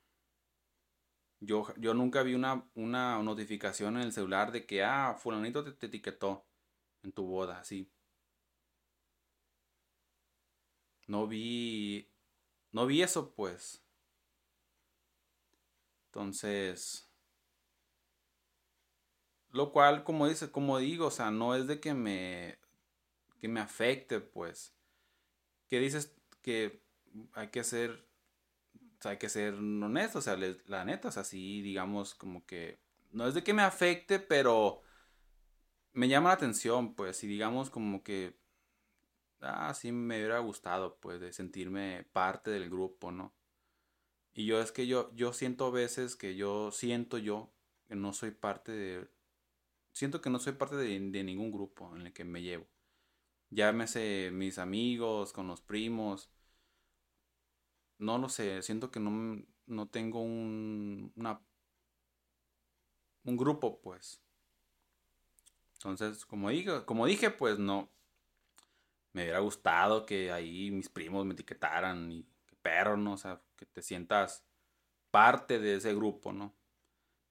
yo, yo nunca vi una, una notificación en el celular de que, ah, fulanito te, etiquetó en tu boda, así. No vi, no vi eso, pues. Entonces, lo cual, como dice, como digo, o sea, no es de que me, que me afecte, pues. Que dices que hay que ser, hay que ser honesto, o sea, la neta, o sea, sí, digamos, como que, no es de que me afecte, pero me llama la atención, pues, y digamos como que, ah, sí me hubiera gustado, pues, de sentirme parte del grupo, ¿no? Y yo es que yo, yo siento a veces que yo siento yo que no soy parte de... Siento que no soy parte de, ningún grupo en el que me llevo. Llámese mis amigos, con los primos. No lo sé, siento que no, no tengo un, una, un grupo, pues. Entonces, como dije, como dije, pues no. Me hubiera gustado que ahí mis primos me etiquetaran y perro, ¿no? O sea, que te sientas parte de ese grupo, ¿no?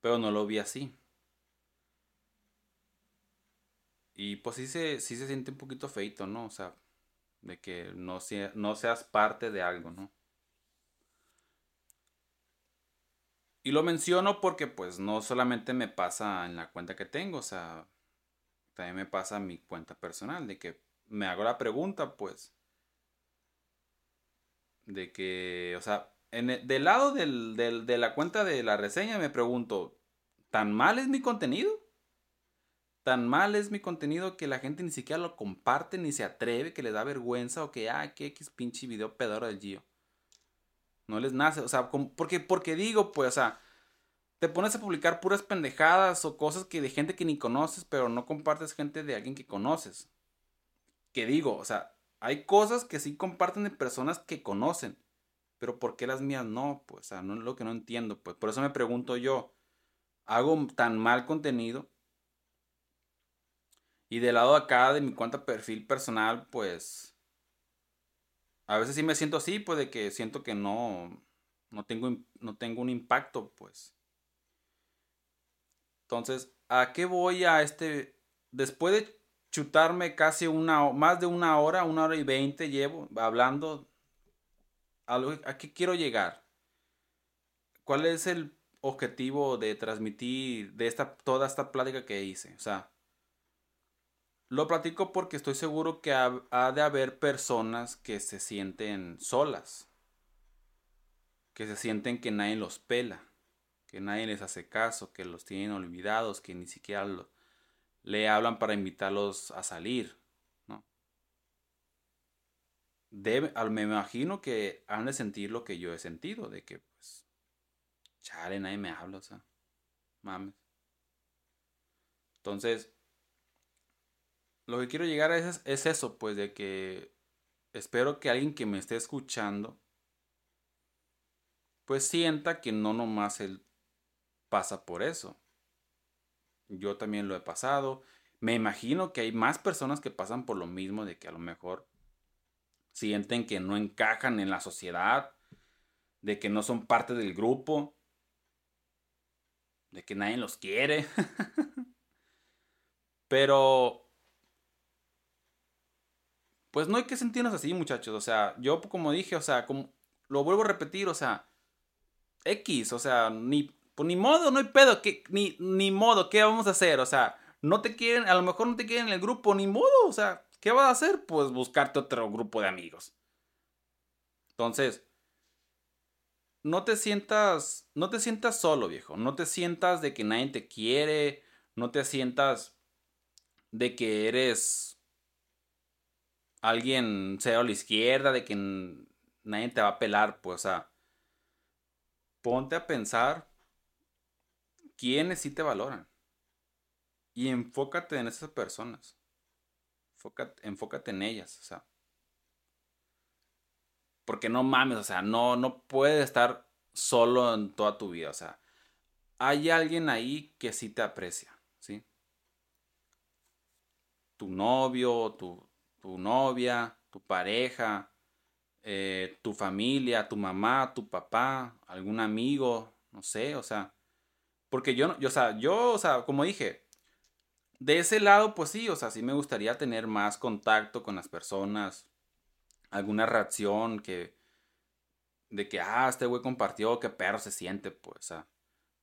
Pero no lo vi así. Y pues sí se, sí se siente un poquito feito, ¿no? O sea, de que no, no seas parte de algo, ¿no? Y lo menciono porque pues no solamente me pasa en la cuenta que tengo, o sea, también me pasa en mi cuenta personal, de que me hago la pregunta, pues, de que, o sea, en e, del lado de la cuenta de la reseña me pregunto, ¿tan mal es mi contenido? ¿Tan mal es mi contenido que la gente ni siquiera lo comparte, ni se atreve, que le da vergüenza o que, ah, qué X pinche video pedoro del Gio? No les nace, o sea, porque, porque digo, pues, o sea, te pones a publicar puras pendejadas o cosas que de gente que ni conoces, pero no compartes gente de alguien que conoces. Que digo, o sea, hay cosas que sí comparten de personas que conocen, pero ¿por qué las mías no? Pues, o sea, no es lo que no entiendo. Pues por eso me pregunto yo, ¿hago tan mal contenido? Y del lado acá de mi cuenta perfil personal, pues, a veces sí me siento así, pues de que siento que no, no tengo, no tengo un impacto, pues. Entonces, ¿a qué voy a este, después de chutarme casi una, más de una hora, una hora y veinte llevo hablando. ¿A, qué quiero llegar? ¿Cuál es el objetivo de transmitir de esta, toda esta plática que hice? O sea, lo platico porque estoy seguro que ha, de haber personas que se sienten solas, que se sienten que nadie los pela, que nadie les hace caso, que los tienen olvidados, que ni siquiera le hablan para invitarlos a salir, ¿no? Debe, me imagino que han de sentir lo que yo he sentido, de que, pues, chale, nadie me habla, o sea, mames. Entonces, lo que quiero llegar a es, es eso, pues, de que espero que alguien que me esté escuchando, pues sienta que no nomás él pasa por eso. Yo también lo he pasado. Me imagino que hay más personas que pasan por lo mismo, de que a lo mejor sienten que no encajan en la sociedad, de que no son parte del grupo, de que nadie los quiere. Pero, pues no hay que sentirnos así, muchachos. O sea, yo como dije, o sea, lo vuelvo a repetir, o sea, X, o sea, ni, pues ni modo, no hay pedo, que, ni, ni modo, ¿qué vamos a hacer? O sea, no te quieren, a lo mejor no te quieren en el grupo, ni modo, o sea, ¿qué vas a hacer? Pues buscarte otro grupo de amigos. Entonces, no te sientas, no te sientas solo, viejo, no te sientas de que nadie te quiere, no te sientas de que eres alguien sea a la izquierda, de que nadie te va a pelar, pues, o sea, ponte a pensar quiénes sí te valoran. Y enfócate en esas personas. Enfócate, en ellas, o sea. Porque no mames, o sea, no, no puedes estar solo en toda tu vida, o sea. Hay alguien ahí que sí te aprecia, ¿sí? Tu novio, tu, tu novia, tu pareja, eh, tu familia, tu mamá, tu papá, algún amigo, no sé, o sea, porque yo, yo, o sea, yo, o sea, como dije, de ese lado, pues sí, o sea, sí me gustaría tener más contacto con las personas, alguna reacción que, de que, ah, este güey compartió, qué perro se siente, pues, o sea,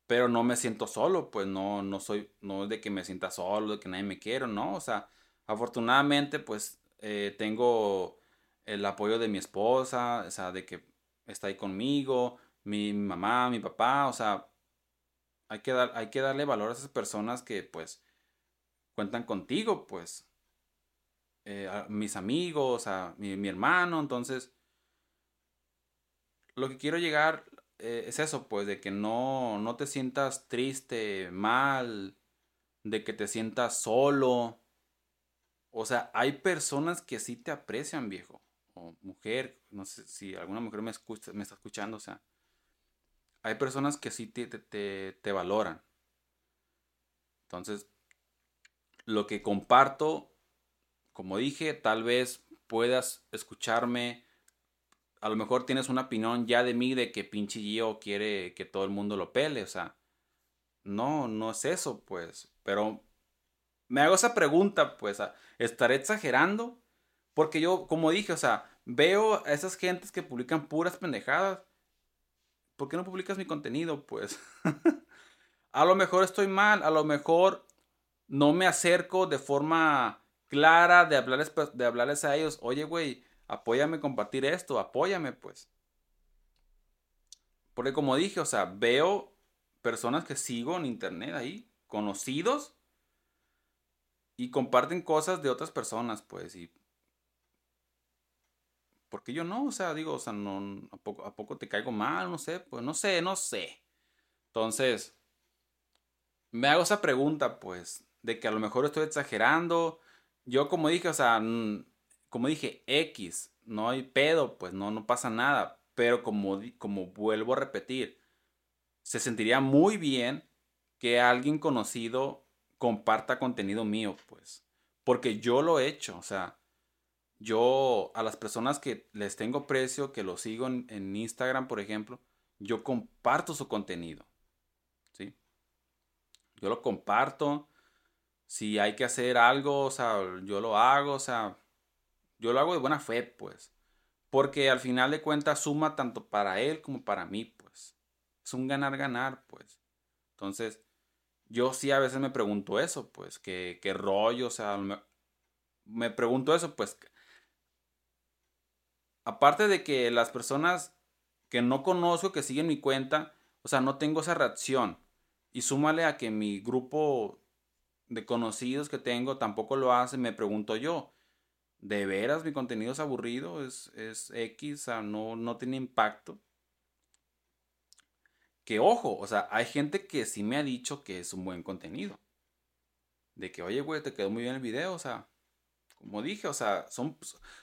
pero no me siento solo, pues no, no soy, no es de que me sienta solo, de que nadie me quiere, no, o sea, afortunadamente, pues, eh, tengo el apoyo de mi esposa, o sea, de que está ahí conmigo, mi, mamá, mi papá, o sea, hay que, dar, hay que darle valor a esas personas que pues cuentan contigo, pues, eh, a mis amigos, a mi, mi, hermano, entonces, lo que quiero llegar eh, es eso, pues, de que no, no te sientas triste, mal, de que te sientas solo. O sea, hay personas que sí te aprecian, viejo mujer, no sé si alguna mujer me, escucha, me está escuchando, o sea, hay personas que sí te, te, te valoran. Entonces, lo que comparto, como dije, tal vez puedas escucharme. A lo mejor tienes una opinión ya de mí de que pinche Gio quiere que todo el mundo lo pele. O sea, no, no es eso, pues. Pero me hago esa pregunta, pues. ¿Estaré exagerando? Porque yo, como dije, o sea, veo a esas gentes que publican puras pendejadas. ¿Por qué no publicas mi contenido? Pues a lo mejor estoy mal, a lo mejor no me acerco de forma clara de hablarles, de hablarles a ellos. Oye, güey, apóyame a compartir esto, apóyame, pues. Porque como dije, o sea, veo personas que sigo en internet ahí, conocidos, y comparten cosas de otras personas, pues, y porque yo no, o sea, digo, o sea, no, ¿a poco, ¿a poco te caigo mal? No sé, pues no sé, no sé. Entonces, me hago esa pregunta, pues, de que a lo mejor estoy exagerando. Yo como dije, o sea, como dije, X, no hay pedo, pues no, no pasa nada. Pero como, como vuelvo a repetir, se sentiría muy bien que alguien conocido comparta contenido mío, pues. Porque yo lo he hecho, o sea, yo a las personas que les tengo precio, que lo sigo en, Instagram, por ejemplo, yo comparto su contenido. ¿Sí? Yo lo comparto. Si hay que hacer algo, o sea, yo lo hago, o sea, yo lo hago de buena fe, pues. Porque al final de cuentas suma tanto para él como para mí, pues. Es un ganar-ganar, pues. Entonces, yo sí a veces me pregunto eso, pues, qué, qué rollo, o sea, me, me pregunto eso, pues, aparte de que las personas que no conozco, que siguen mi cuenta, o sea, no tengo esa reacción. Y súmale a que mi grupo de conocidos que tengo tampoco lo hace, me pregunto yo, ¿de veras mi contenido es aburrido? ¿Es, es X? O sea, no, no tiene impacto. Que ojo, o sea, hay gente que sí me ha dicho que es un buen contenido. De que, oye, güey, te quedó muy bien el video, o sea, como dije, o sea, son,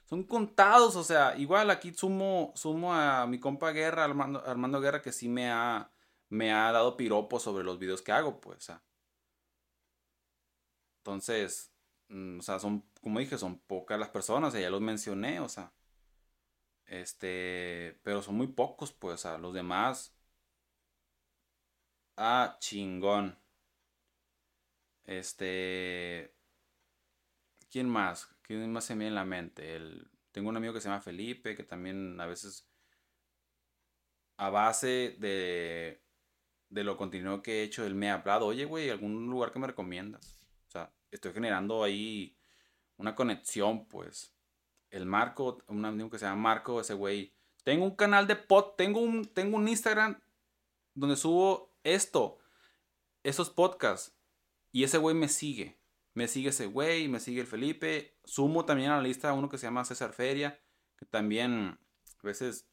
son contados, o sea, igual aquí sumo, sumo a mi compa Guerra, Armando, Armando Guerra, que sí me ha, me ha dado piropos sobre los videos que hago, pues, o sea. Entonces, mm, o sea, son, como dije, son pocas las personas, ya los mencioné, o sea. Este, pero son muy pocos, pues, o sea, los demás. Ah, chingón. Este, ¿quién más? ¿Quién más se me viene en la mente? El, tengo un amigo que se llama Felipe, que también a veces, a base de, de lo continuo que he hecho, él me ha hablado, oye, güey, ¿algún lugar que me recomiendas? O sea, estoy generando ahí una conexión, pues. El Marco, un amigo que se llama Marco, ese güey. Tengo un canal de pod, tengo un, tengo un Instagram donde subo esto, esos podcasts. Y ese güey me sigue. Me sigue ese güey, me sigue el Felipe. Sumo también a la lista uno que se llama César Feria, que también a veces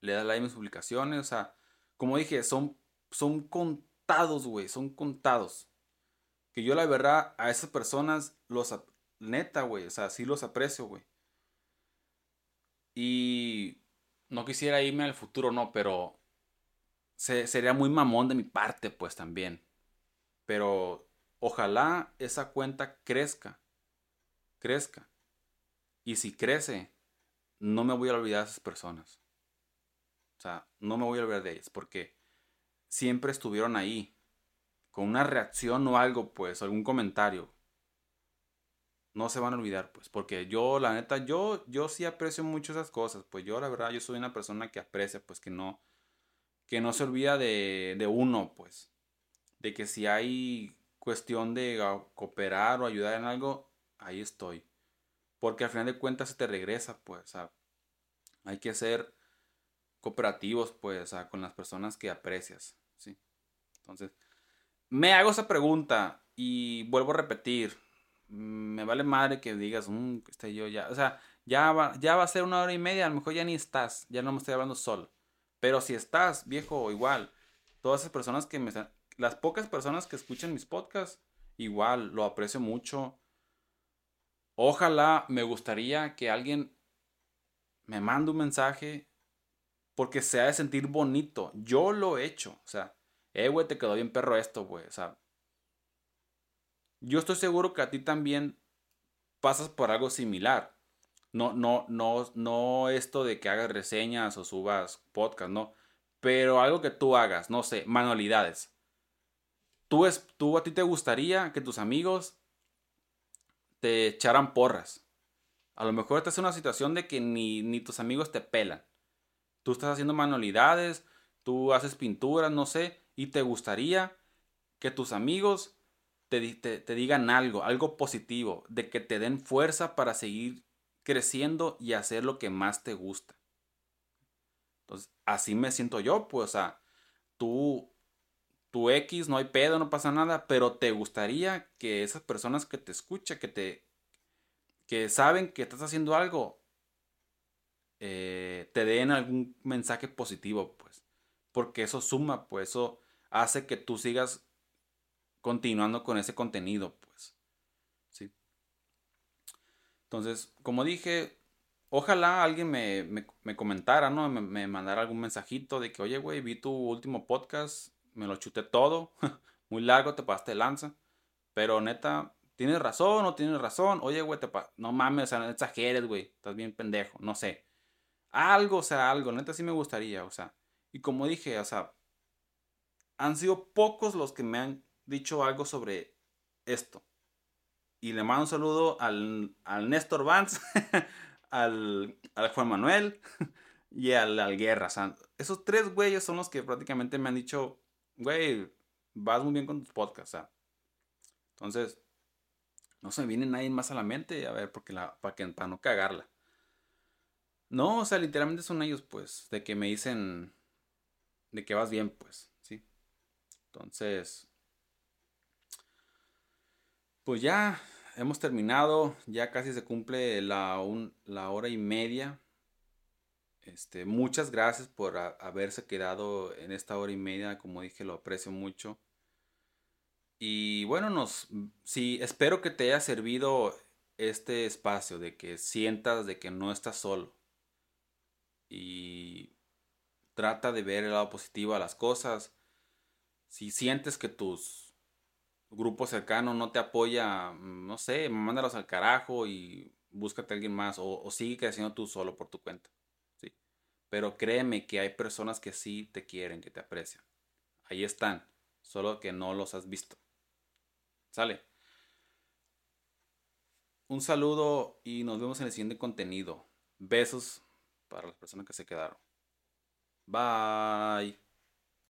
le da like a mis publicaciones. O sea, como dije, son, son contados, güey, son contados. Que yo la verdad a esas personas los... Neta, güey, o sea, sí los aprecio, güey. Y no quisiera irme al futuro, no, pero sería muy mamón de mi parte, pues también. Pero ojalá esa cuenta crezca, crezca. Y si crece, no me voy a olvidar de esas personas. O sea, no me voy a olvidar de ellas porque siempre estuvieron ahí. Con una reacción o algo, pues, algún comentario. No se van a olvidar, pues, porque yo, la neta, yo, yo sí aprecio mucho esas cosas. Pues yo, la verdad, yo soy una persona que aprecia, pues, que no, que no se olvida de, de uno, pues de que si hay cuestión de cooperar o ayudar en algo, ahí estoy. Porque al final de cuentas se te regresa, pues, hay que ser cooperativos, pues, con las personas que aprecias, ¿sí? Entonces, me hago esa pregunta y vuelvo a repetir, me vale madre que digas, mmm, esté yo ya, o sea, ya va, ya va a ser una hora y media, a lo mejor ya ni estás, ya no me estoy hablando solo. Pero si estás, viejo, igual, todas esas personas que me están, las pocas personas que escuchan mis podcasts, igual lo aprecio mucho. Ojalá me gustaría que alguien me mande un mensaje porque se ha de sentir bonito. Yo lo he hecho. O sea, eh, güey, te quedó bien perro esto, güey. O sea, yo estoy seguro que a ti también pasas por algo similar. No, no, no, no esto de que hagas reseñas o subas podcast, no. Pero algo que tú hagas, no sé, manualidades. Tú, es, tú a ti te gustaría que tus amigos te echaran porras. A lo mejor estás en una situación de que ni, ni tus amigos te pelan. Tú estás haciendo manualidades, tú haces pinturas, no sé, y te gustaría que tus amigos te, te, digan algo, algo positivo, de que te den fuerza para seguir creciendo y hacer lo que más te gusta. Entonces, así me siento yo, pues, o sea, tú tu X, no hay pedo, no pasa nada, pero te gustaría que esas personas que te escuchan, que te que saben que estás haciendo algo, eh, te den algún mensaje positivo, pues, porque eso suma, pues, eso hace que tú sigas continuando con ese contenido, pues, sí. Entonces, como dije, ojalá alguien me, me, comentara, ¿no? Me, mandara algún mensajito de que, oye, güey, vi tu último podcast, me lo chuté todo. Muy largo, te pasaste lanza. Pero neta, ¿tienes razón o tienes razón? Oye, güey, te no mames, o sea, no exageres, güey. Estás bien pendejo, no sé. Algo, o sea, algo. Neta sí me gustaría, o sea. Y como dije, o sea, han sido pocos los que me han dicho algo sobre esto. Y le mando un saludo al, al Néstor Vance, al, al Juan Manuel y al, al Guerra. esos tres güeyes son los que prácticamente me han dicho güey, vas muy bien con tus podcasts, Entonces, no se me viene nadie más a la mente, a ver, porque la, para, que, para no cagarla. No, o sea, literalmente son ellos, pues, de que me dicen de que vas bien, pues, ¿sí? Entonces, pues ya hemos terminado, ya casi se cumple la, hora y media este, muchas gracias por haberse quedado en esta hora y media, como dije, lo aprecio mucho. Y bueno, nos, sí, espero que te haya servido este espacio de que sientas de que no estás solo y trata de ver el lado positivo a las cosas. Si sientes que tus grupos cercanos no te apoya, no sé, mándalos al carajo y búscate a alguien más o, sigue creciendo tú solo por tu cuenta. ¿sí? Pero créeme que hay personas que sí te quieren, que te aprecian. Ahí están, solo que no los has visto. ¿Sale? Un saludo y nos vemos en el siguiente contenido. Besos para las personas que se quedaron. Bye.